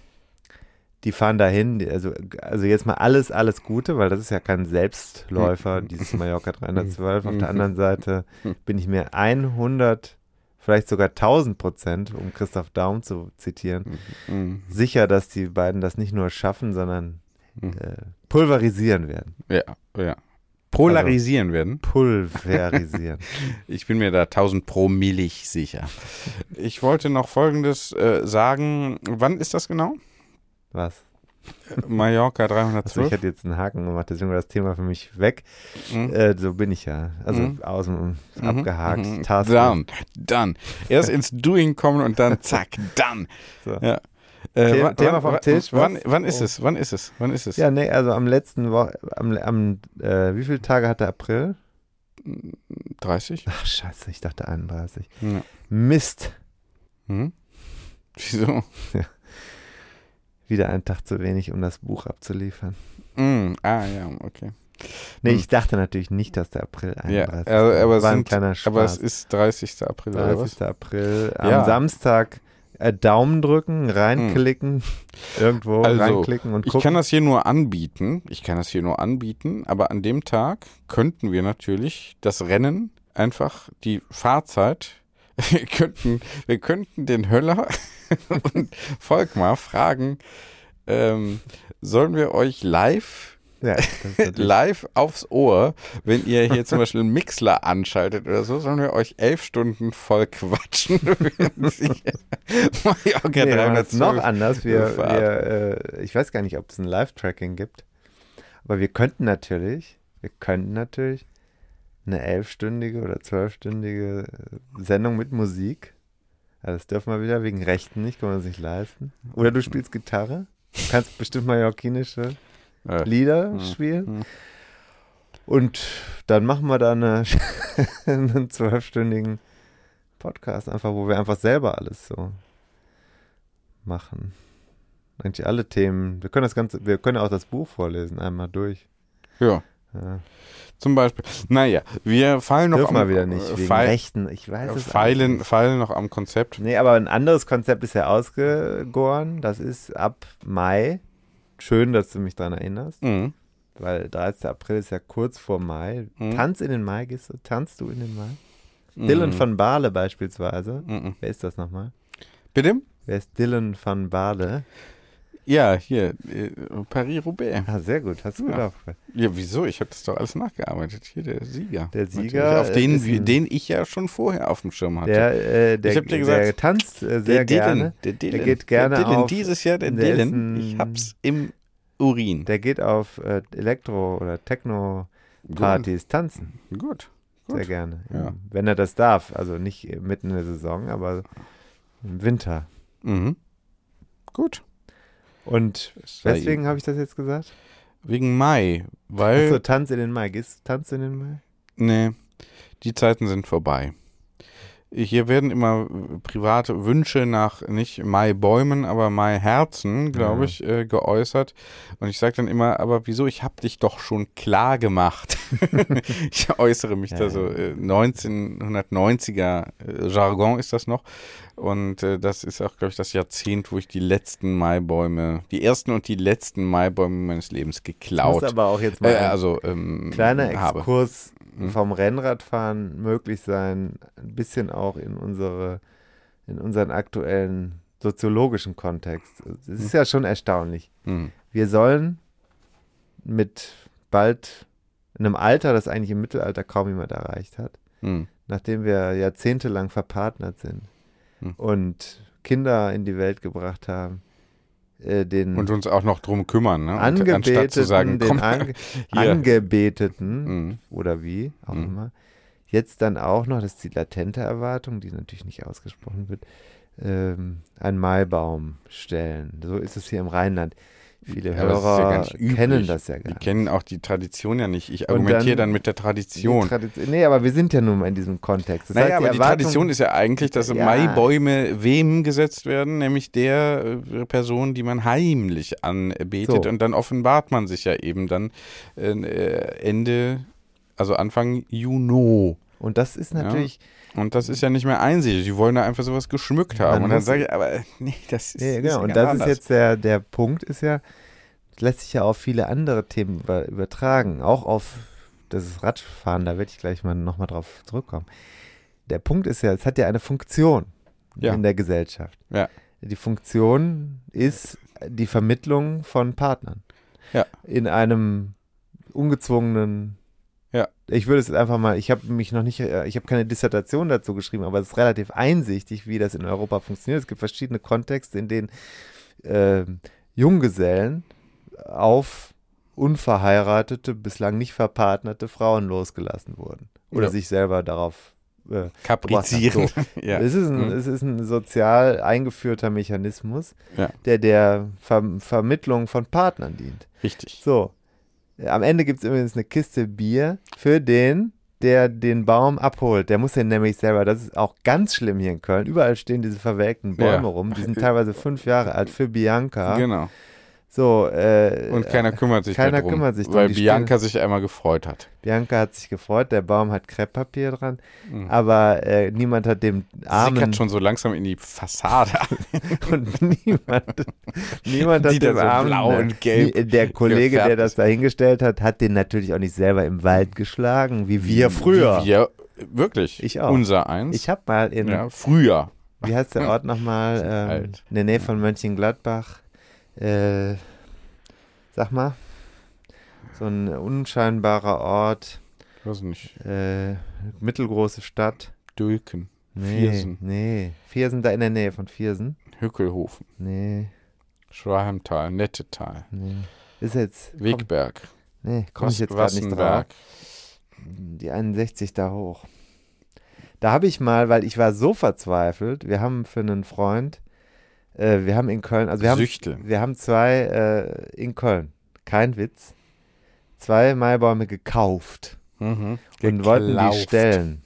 die fahren dahin, also, also jetzt mal alles, alles Gute, weil das ist ja kein Selbstläufer, dieses Mallorca 312. Auf der anderen Seite bin ich mir 100, vielleicht sogar 1000 Prozent, um Christoph Daum zu zitieren, sicher, dass die beiden das nicht nur schaffen, sondern äh, pulverisieren werden. Ja, ja. Polarisieren werden. Pulverisieren. Ich bin mir da 1000 pro Millig sicher. Ich wollte noch Folgendes äh, sagen. Wann ist das genau? Was? Mallorca Also ich 312? hätte jetzt einen Haken gemacht, deswegen war das Thema für mich weg. Mhm. Äh, so bin ich ja. Also Mhm. aus dem Mhm, abgehakt. mhm. Task Done, done. Erst ins Doing kommen und dann zack, done. So. Ja. Äh, The- wann- Thema vom Tisch? Wann, wann ist Oh. es? Wann ist es? Wann ist es? Ja, nee, also am letzten Woche, am, am äh, wie viele Tage hatte April? 30? Ach, scheiße, ich dachte 31. Ja. Mist. Hm? Wieso? Wieder ein Tag zu wenig, um das Buch abzuliefern. Mm, ah, ja, okay. Nee, Hm. ich dachte natürlich nicht, dass der April Ja, 31 aber, aber, es war ein sind, kleiner Spaß. aber es ist 30. April, oder was? 30. April. Am Ja. Samstag äh, Daumen drücken, reinklicken, irgendwo Also, reinklicken und Ich gucken. kann das hier nur anbieten. Ich kann das hier nur anbieten, aber an dem Tag könnten wir natürlich das Rennen einfach die Fahrzeit wir könnten wir könnten den Höller und Volkmar fragen, ähm, sollen wir euch live ja, live aufs Ohr, wenn ihr hier zum Beispiel einen Mixler anschaltet oder so, sollen wir euch elf Stunden voll quatschen. Mallorca Nee, wir machen es 312 noch anders. Wir, wir, äh, ich weiß gar nicht, ob es ein Live-Tracking gibt. Aber wir könnten natürlich, wir könnten natürlich eine elfstündige oder zwölfstündige Sendung mit Musik. Also das dürfen wir wieder wegen Rechten nicht, können wir uns nicht leisten. Oder du spielst Gitarre. Du kannst bestimmt mallorquinische Äh, Lieder hm, spielen. hm. Und dann machen wir da eine, einen zwölfstündigen Podcast, einfach, wo wir einfach selber alles so machen. Eigentlich alle Themen. Wir können das Ganze, wir können auch das Buch vorlesen, einmal durch. Ja. Ja. Zum Beispiel. Naja, wir fallen noch Dürfen am, wir wieder nicht, wegen feil- Rechten. Ich weiß es feilen, feilen noch am Konzept. Nee, aber ein anderes Konzept ist ja ausgegoren. Das ist ab Mai. Schön, dass du mich daran erinnerst, Mhm. weil 13. April ist ja kurz vor Mai. Mhm. Tanz in den Mai, gehst du? Tanzt du in den Mai? Dylan van Baarle beispielsweise. Mhm. Wer ist das nochmal? Bitte? Wer ist Dylan van Baarle? Ja, hier, äh, Paris-Roubaix. Ah, sehr gut. Hast du Ja. gedacht? Ja, wieso? Ich habe das doch alles nachgearbeitet. Hier, der Sieger. Der. Sieger Auf den, ist ein- den ich ja schon vorher auf dem Schirm hatte. Der, äh, der, Ich hab dir gesagt, der tanzt äh, sehr der Dylan, gerne. Der Dylan. geht gerne der Dylan. auf- Dieses Jahr der, der Dylan. ein- Ich hab's im Urin. Der geht auf äh, Elektro- oder Techno-Partys tanzen. Gut. Sehr Gut. gerne. Ja. Wenn er das darf. Also nicht mitten in der Saison, aber im Winter. Mhm. Gut. Und weswegen habe ich das jetzt gesagt? Wegen Mai, weil. Achso, Tanz in den Mai. Gehst Tanz in den Mai? Nee, die Zeiten sind vorbei. Hier werden immer private Wünsche nach nicht Maibäumen, aber Maiherzen, glaube Ja. ich, äh, geäußert. Und ich sage dann immer, aber wieso, ich habe dich doch schon klar gemacht. ich äußere mich Ja, da so, äh, 1990er äh, Jargon ist das noch. Und äh, das ist auch, glaube ich, das Jahrzehnt, wo ich die letzten Maibäume, die ersten und die letzten Maibäume meines Lebens geklaut aber auch jetzt mal äh, also, ähm, kleiner habe. Exkurs Mhm. vom Rennradfahren möglich sein. Ein bisschen auch in unsere, in unseren aktuellen soziologischen Kontext. Es ist ja schon erstaunlich. Hm. Wir sollen mit bald in einem Alter, das eigentlich im Mittelalter kaum jemand erreicht hat, Hm. nachdem wir jahrzehntelang verpartnert sind Hm. und Kinder in die Welt gebracht haben, äh, den Und uns auch noch drum kümmern, ne? Angebeteten, anstatt zu sagen, den Ange hier. Angebeteten Mhm. oder wie auch Mhm. immer, jetzt dann auch noch, das ist die latente Erwartung, die natürlich nicht ausgesprochen wird, ähm, einen Maibaum stellen. So ist es hier im Rheinland. Viele Ja, aber das ja Hörer gar nicht üblich. kennen das ja Die gar nicht. kennen auch die Tradition ja nicht. Ich argumentiere dann- dann, mit der Tradition. Die Tradi- nee, aber wir sind ja nun mal in diesem Kontext. Das naja, heißt, aber die Erwartung- Tradition ist ja eigentlich, dass Ja. Maibäume wem gesetzt werden, nämlich der äh, Person, die man heimlich anbetet. So. Und dann offenbart man sich ja eben dann äh, Ende, also Anfang Juni. Und das ist natürlich, Und das ist ja nicht mehr einsichtig. Die wollen da einfach sowas geschmückt haben. Man und dann sage ich, aber nee, das ist, nee, ist genau. ja Und ganz das anders. ist jetzt der, der Punkt, ist ja, das lässt sich ja auf viele andere Themen über, übertragen. Auch auf das Radfahren, da werde ich gleich mal nochmal drauf zurückkommen. Der Punkt ist ja, es hat ja eine Funktion Ja. in der Gesellschaft. Ja. Die Funktion ist die Vermittlung von Partnern. Ja. In einem ungezwungenen Ja. Ich würde es jetzt einfach mal, ich habe mich noch nicht, äh, ich habe keine Dissertation dazu geschrieben, aber es ist relativ einsichtig, wie das in Europa funktioniert. Es gibt verschiedene Kontexte, in denen ähm, Junggesellen auf unverheiratete, bislang nicht verpartnerte Frauen losgelassen wurden. Oder Ja. sich selber darauf äh, Kaprizieren. So. ja. es, ist ein, Mhm. es ist ein sozial eingeführter Mechanismus, Ja. der der Ver Vermittlung von Partnern dient. Richtig. So, am Ende gibt es übrigens eine Kiste Bier für den, der den Baum abholt. Der muss den nämlich selber, das ist auch ganz schlimm hier in Köln. Überall stehen diese verwelkten Bäume Ja. rum. Die sind teilweise fünf Jahre alt für Bianca. Genau. So, äh, Und keiner kümmert sich keiner drum, kümmert sich drum. weil Bianca sich einmal gefreut hat. Bianca hat sich gefreut, der Baum hat Krepppapier dran, Mhm. aber äh, niemand hat dem Armen Sickert schon so langsam in die Fassade. und niemand, niemand hat Die dem so Armen, blau und gelb der Kollege, der gefärbt das ist. da hingestellt hat, hat den natürlich auch nicht selber im Wald geschlagen, wie wir früher. Wie wir, wirklich. Ich auch. Unser eins. Ich habe mal in, ja, früher. wie heißt der Ort nochmal, ähm, in der Nähe von Mönchengladbach, äh, sag mal, so ein unscheinbarer Ort, Ich weiß nicht. äh, mittelgroße Stadt. Dülken. Nee, Viersen. nee, Viersen, da in der Nähe von Viersen. Hückelhofen. Nee, Schwaheimtal. Nettetal. nee. Ist jetzt, komm, Wegberg. nee, komme ich jetzt gerade nicht drauf. Die 61 da hoch. Da habe ich mal, weil ich war so verzweifelt, wir haben für einen Freund, äh, wir haben in Köln, also wir haben, Süchtel. wir haben zwei äh, in Köln, kein Witz, zwei Maibäume gekauft Mhm. und wollten die stellen.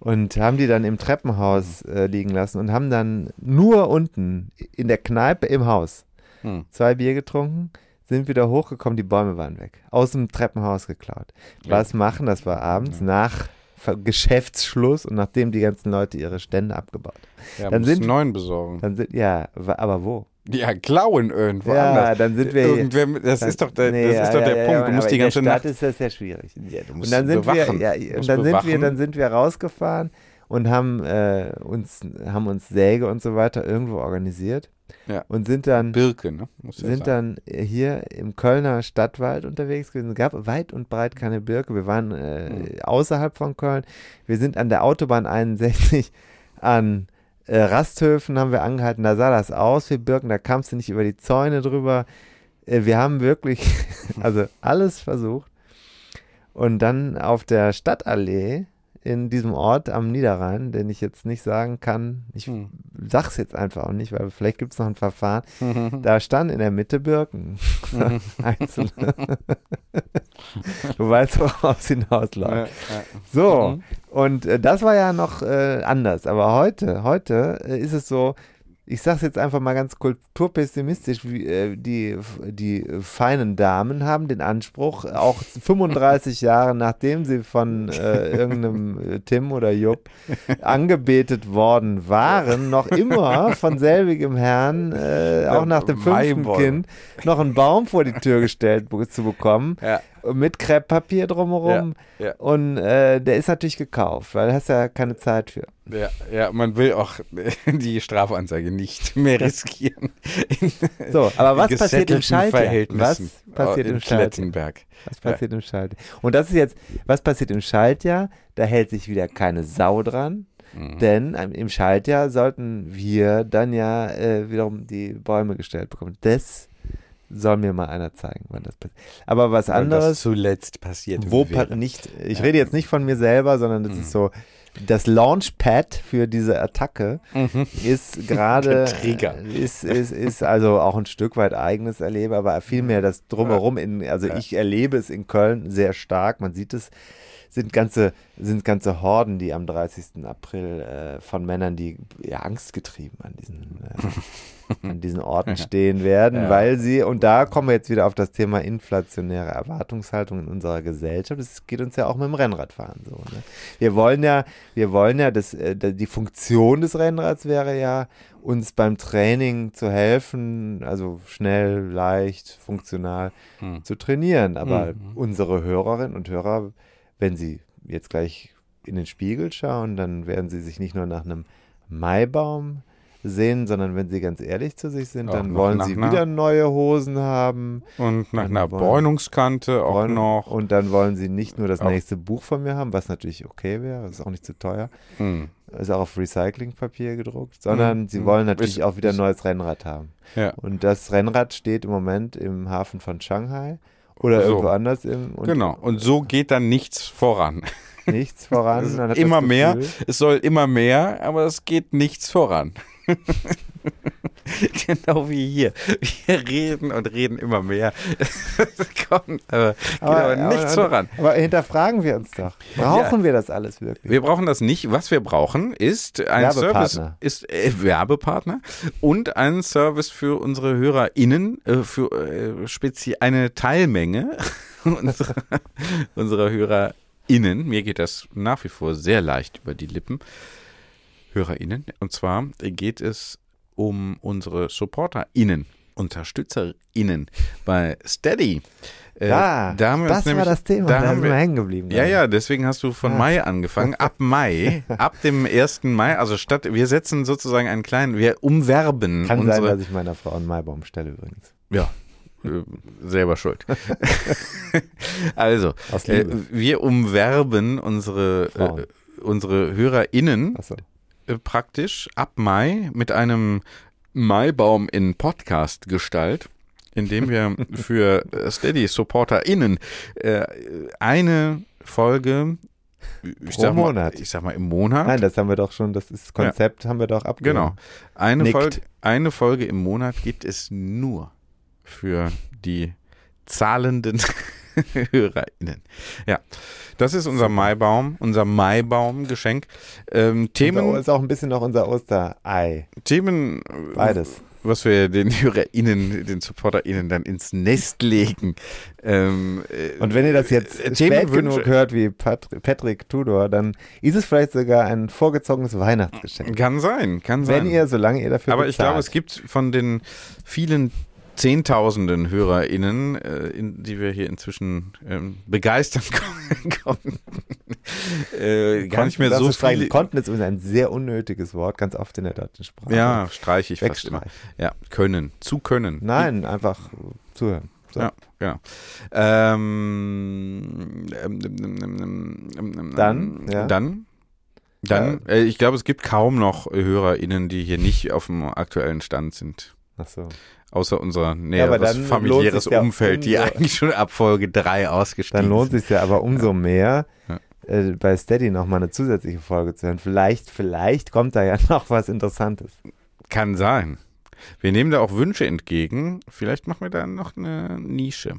Und haben die dann im Treppenhaus äh, liegen lassen und haben dann nur unten in der Kneipe im Haus Hm. zwei Bier getrunken, sind wieder hochgekommen, die Bäume waren weg. Aus dem Treppenhaus geklaut. Was machen? Das war abends nach Ver- Geschäftsschluss und nachdem die ganzen Leute ihre Stände abgebaut haben. Ja, Dann sind- neuen besorgen. Dann sind, ja, aber wo? Ja, klauen irgendwo ja, anders. dann sind wir. Irgendwer, das dann- ist doch der, nee, das ist ja, doch der ja, Punkt. du musst die in ganze der Stadt Nacht. ist das ja schwierig. Du Und musst dann sind bewachen. wir, ja, und dann sind wir, bewachen. dann sind wir rausgefahren und haben äh, uns, haben uns Säge und so weiter irgendwo organisiert Ja. und sind dann, Birke, ne? Sind dann hier im Kölner Stadtwald unterwegs gewesen. Es gab weit und breit keine Birke. Wir waren äh, Hm. außerhalb von Köln. Wir sind an der Autobahn 61 an äh, Rasthöfen haben wir angehalten. Da sah das aus wie Birken. Da kamst du nicht über die Zäune drüber. Äh, wir haben wirklich, also alles versucht. Und dann auf der Stadtallee in diesem Ort am Niederrhein, den ich jetzt nicht sagen kann, ich Hm. sag's jetzt einfach auch nicht, weil vielleicht gibt es noch ein Verfahren. Da stand in der Mitte Birken. Einzelne. du weißt, worauf es hinausläuft. Ja, ja. So, Mhm. und äh, das war ja noch äh, anders. Aber heute, heute äh, ist es so, ich sag's jetzt einfach mal ganz kulturpessimistisch, wie, äh, die, die feinen Damen haben den Anspruch, auch 35 Jahre nachdem sie von äh, irgendeinem äh, Tim oder Jupp angebetet worden waren, noch immer von selbigem Herrn, äh, auch nach dem fünften. Kind, noch einen Baum vor die Tür gestellt zu bekommen, Ja. Mit Krepppapier drumherum. Ja, ja. Und äh, der ist natürlich gekauft, weil du hast ja keine Zeit für. Ja, ja, man will auch die Strafanzeige nicht mehr riskieren. In So, aber was passiert im Schaltjahr? Was passiert in im Schaltjahr? Was passiert im Schaltjahr? Und das ist jetzt, was passiert im Schaltjahr? Da hält sich wieder keine Sau dran. Mhm. Denn im Schaltjahr sollten wir dann ja äh, wiederum die Bäume gestellt bekommen. Das soll mir mal einer zeigen, wann das passiert. Aber was Wann das anderes, zuletzt passiert wo pa nicht, ich Ja. rede jetzt nicht von mir selber, sondern das Mhm. ist so, das Launchpad für diese Attacke Mhm. ist gerade, Der Trigger. ist, ist, ist also auch ein Stück weit eigenes Erleben, aber vielmehr das Drumherum, in, also Ja. ich erlebe es in Köln sehr stark, man sieht es, sind ganze, sind ganze Horden, die am 30. April äh, von Männern, die ja, angstgetrieben an diesen, äh, an diesen Orten stehen werden, Ja. weil sie, und da kommen wir jetzt wieder auf das Thema inflationäre Erwartungshaltung in unserer Gesellschaft. Das geht uns ja auch mit dem Rennradfahren so. Ne? Wir wollen ja, wir wollen ja, dass, äh, die Funktion des Rennrads wäre ja, uns beim Training zu helfen, also schnell, leicht, funktional Hm. zu trainieren. Aber Mhm. unsere Hörerinnen und Hörer, wenn sie jetzt gleich in den Spiegel schauen, dann werden sie sich nicht nur nach einem Maibaum sehen, sondern wenn sie ganz ehrlich zu sich sind, Auch dann wollen sie wieder neue Hosen haben. Und nach einer Bräunungskante auch wollen- noch. Und dann wollen sie nicht nur das nächste Buch von mir haben, was natürlich okay wäre, ist auch nicht zu teuer, Hm. ist auch auf Recyclingpapier gedruckt, sondern Mhm. sie wollen natürlich Ist- auch wieder ein neues Rennrad haben. Ja. Und das Rennrad steht im Moment im Hafen von Shanghai oder So. irgendwo anders im und genau. Und so geht dann nichts voran. nichts voran. Immer mehr. Es soll immer mehr, aber es geht nichts voran. genau wie hier. Wir reden und reden immer mehr. Es kommt, aber geht aber, nichts voran. Aber hinterfragen wir uns doch. Brauchen wir das alles wirklich? Wir brauchen das nicht. Was wir brauchen, ist ein. Service, ist äh, Werbepartner und ein Service für unsere HörerInnen, äh, für äh, speziell eine Teilmenge unserer, unserer HörerInnen. Mir geht das nach wie vor sehr leicht über die Lippen. HörerInnen. Und zwar geht es um unsere SupporterInnen, UnterstützerInnen bei Steady. Äh, ja, da haben wir das nämlich, war das Thema. Da Da, haben sind wir wir, hängen geblieben. ja, ja, deswegen hast du von Ah. Mai angefangen. Ab Mai, ab dem 1. Mai, also statt, wir setzen sozusagen einen kleinen, wir umwerben Kann sein, unsere, dass ich meiner Frau einen Maibaum stelle übrigens. ja, äh, selber schuld. also, äh, wir umwerben unsere, äh, unsere HörerInnen Achso. Äh, praktisch ab Mai mit einem Maibaum in Podcast-Gestalt, indem wir für äh, Steady-SupporterInnen äh, eine Folge, ich sag, mal, Monat. ich sag mal im Monat, Nein, das haben wir doch schon, das ist Konzept haben wir doch abgegeben. genau, eine Nickt. Folge, eine Folge im Monat gibt es nur für die zahlenden HörerInnen. Ja, das ist unser Maibaum, unser Maibaum-Geschenk. Ähm, Themen Themen, ist auch ein bisschen noch unser Osterei. Themen, Beides. was wir den HörerInnen, den SupporterInnen dann ins Nest legen. Ähm, äh, Und wenn ihr das jetzt äh, spät genug hört wie Pat Patrick Tudor, dann ist es vielleicht sogar ein vorgezogenes Weihnachtsgeschenk. Kann sein, kann sein. Wenn ihr, solange ihr dafür Aber ich glaube, es bezahlt. gibt von den vielen Zehntausenden HörerInnen, äh, in, die wir hier inzwischen ähm, begeistern konnten, äh, gar nicht mehr so viele. Konnten ist übrigens ein sehr unnötiges Wort, ganz oft in der deutschen Sprache. Ja, streiche ich fast immer. Ja, können, zu können. Nein, einfach zuhören. So. Ja, genau. Ähm, ähm, ähm, Dann, ja. Dann? Dann, äh, ich glaube, es gibt kaum noch HörerInnen, die hier nicht auf dem aktuellen Stand sind. Ach so. Außer unser näheres lohnt familiäres ja Umfeld, die eigentlich schon ab Folge 3 ausgestiegen Dann lohnt sich ja aber umso mehr, Ja. äh, bei Steady nochmal eine zusätzliche Folge zu hören. Vielleicht, vielleicht kommt da ja noch was Interessantes. Kann sein. Wir nehmen da auch Wünsche entgegen. Vielleicht machen wir da noch eine Nische.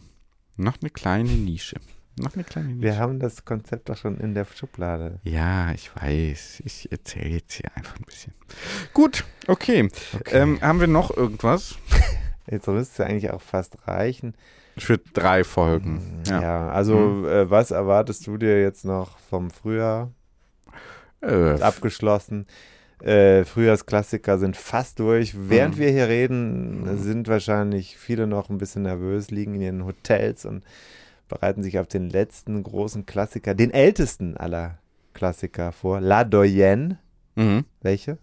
Noch eine kleine Nische. Noch eine kleine Nische. Wir haben das Konzept doch schon in der Schublade. Ja, ich weiß. Ich erzähle jetzt hier einfach ein bisschen. Gut, okay. Okay. Ähm, haben wir noch irgendwas Jetzt müsste es eigentlich auch fast reichen. für drei Folgen? Ja, Ja. also Mhm. äh, was erwartest du dir jetzt noch vom Frühjahr? Äh, Abgeschlossen. Äh, Frühjahrsklassiker sind fast durch. Während Mhm. wir hier reden, sind wahrscheinlich viele noch ein bisschen nervös, liegen in ihren Hotels und bereiten sich auf den letzten großen Klassiker, den ältesten aller Klassiker vor. La Doyenne. mhm. Welche?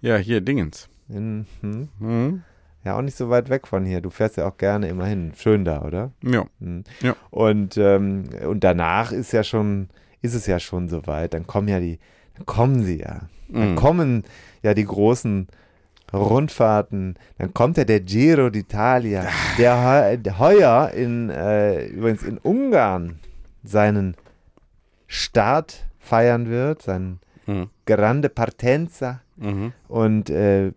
Ja, hier Dingens. In, hm? Mhm. Ja, auch nicht so weit weg von hier. Du fährst ja auch gerne immerhin. Schön da, oder? Ja. Hm. Ja. Und, ähm, und danach ist ja schon, ist es ja schon soweit. Dann kommen ja die, dann kommen sie ja. Dann Mhm. kommen ja die großen Rundfahrten. Dann kommt ja der Giro d'Italia, der, heu- der heuer in, äh, übrigens in Ungarn seinen Start feiern wird, seinen Mhm. Grande Partenza. Mhm. Und äh,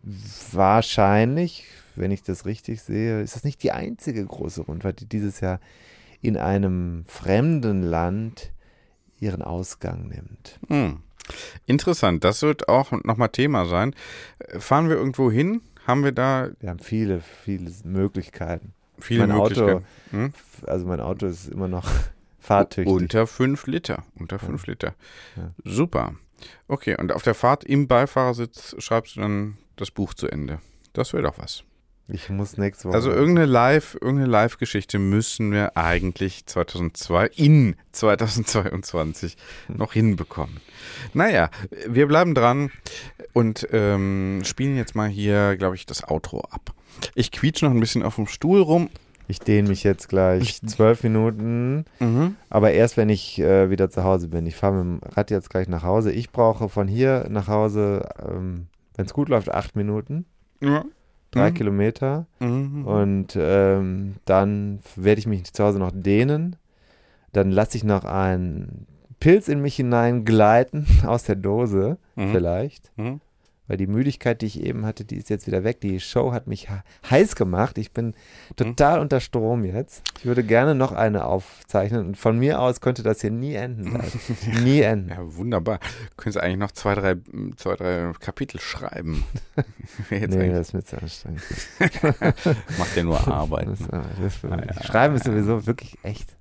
wahrscheinlich, wenn ich das richtig sehe, ist das nicht die einzige große Rundfahrt, die dieses Jahr in einem fremden Land ihren Ausgang nimmt. Hm. Interessant, das wird auch nochmal Thema sein. Fahren wir irgendwo hin? Haben wir da Wir haben viele, viele Möglichkeiten. viele mein Auto, Möglichkeiten? Hm? also mein Auto ist immer noch fahrtüchtig. Unter 5 Liter. Unter 5 Liter. Ja. Super. Okay, und auf der Fahrt im Beifahrersitz schreibst du dann das Buch zu Ende. Das wäre doch was. Ich muss nächste Woche. Also irgendeine Live, irgendeine Live-Geschichte müssen wir eigentlich 2002 in 2022 noch hinbekommen. Naja, wir bleiben dran und ähm, spielen jetzt mal hier, glaube ich, das Outro ab. Ich quietsch noch ein bisschen auf dem Stuhl rum. ich dehne mich jetzt gleich zwölf Minuten, Mhm. aber erst wenn ich äh, wieder zu Hause bin. Ich fahre mit dem Rad jetzt gleich nach Hause. Ich brauche von hier nach Hause, ähm, wenn es gut läuft, acht Minuten, Ja. Drei Mhm. Kilometer. Mhm. Und ähm, dann werde ich mich zu Hause noch dehnen. Dann lasse ich noch einen Pilz in mich hineingleiten aus der Dose, Mhm. vielleicht. Mhm. Weil die Müdigkeit, die ich eben hatte, die ist jetzt wieder weg. Die Show hat mich he- heiß gemacht. Ich bin total unter Strom jetzt. Ich würde gerne noch eine aufzeichnen. Und von mir aus könnte das hier nie enden. Leute. nie enden. Ja, wunderbar. Könntest eigentlich noch zwei, drei, zwei, drei Kapitel schreiben. Nee, eigentlich- das ist mir zu anstrengend. macht ja nur Arbeit. Das, ne? das, Ah, ja. Schreiben ist sowieso wirklich echt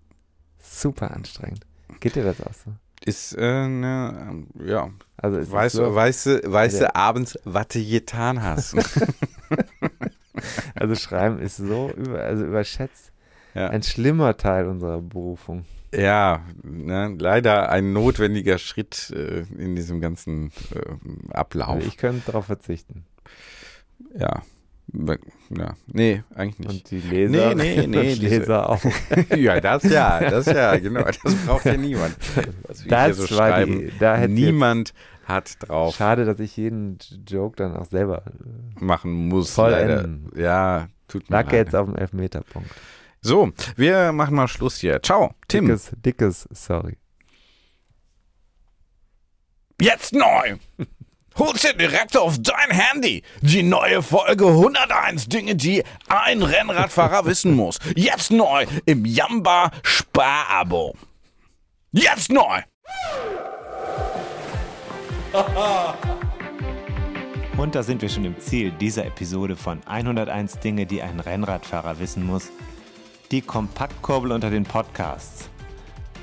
super anstrengend. Geht dir das auch so? Ist, äh, ne, ähm, ja, Also ist weißt, so, weißt, du, weißt du abends, was du getan hast. Also Schreiben ist so über, also überschätzt. Ja. Ein schlimmer Teil unserer Berufung. ja, ne, leider ein notwendiger Schritt äh, in diesem ganzen äh, Ablauf. Also ich könnte darauf verzichten. ja. Ja, nee, eigentlich nicht. Und die Leser, Nee, nee, nee, diese- Leser auch. ja, das ja, das ja, genau. Das braucht ja niemand. Was Das so war die, da hätte Niemand hat drauf schade, dass ich jeden Joke dann auch selber äh, machen muss. Vollenden. Leider. Ja, tut mir lag leid. jetzt auf dem Elfmeterpunkt. So, wir machen mal Schluss hier. Ciao, Tim. Dickes, dickes, sorry. Jetzt neu! Hol's dir direkt auf dein Handy. Die neue Folge 101 Dinge, die ein Rennradfahrer wissen muss. Jetzt neu im Jamba Sparabo. Jetzt neu! Und da sind wir schon im Ziel dieser Episode von 101 Dinge, die ein Rennradfahrer wissen muss. Die Kompaktkurbel unter den Podcasts.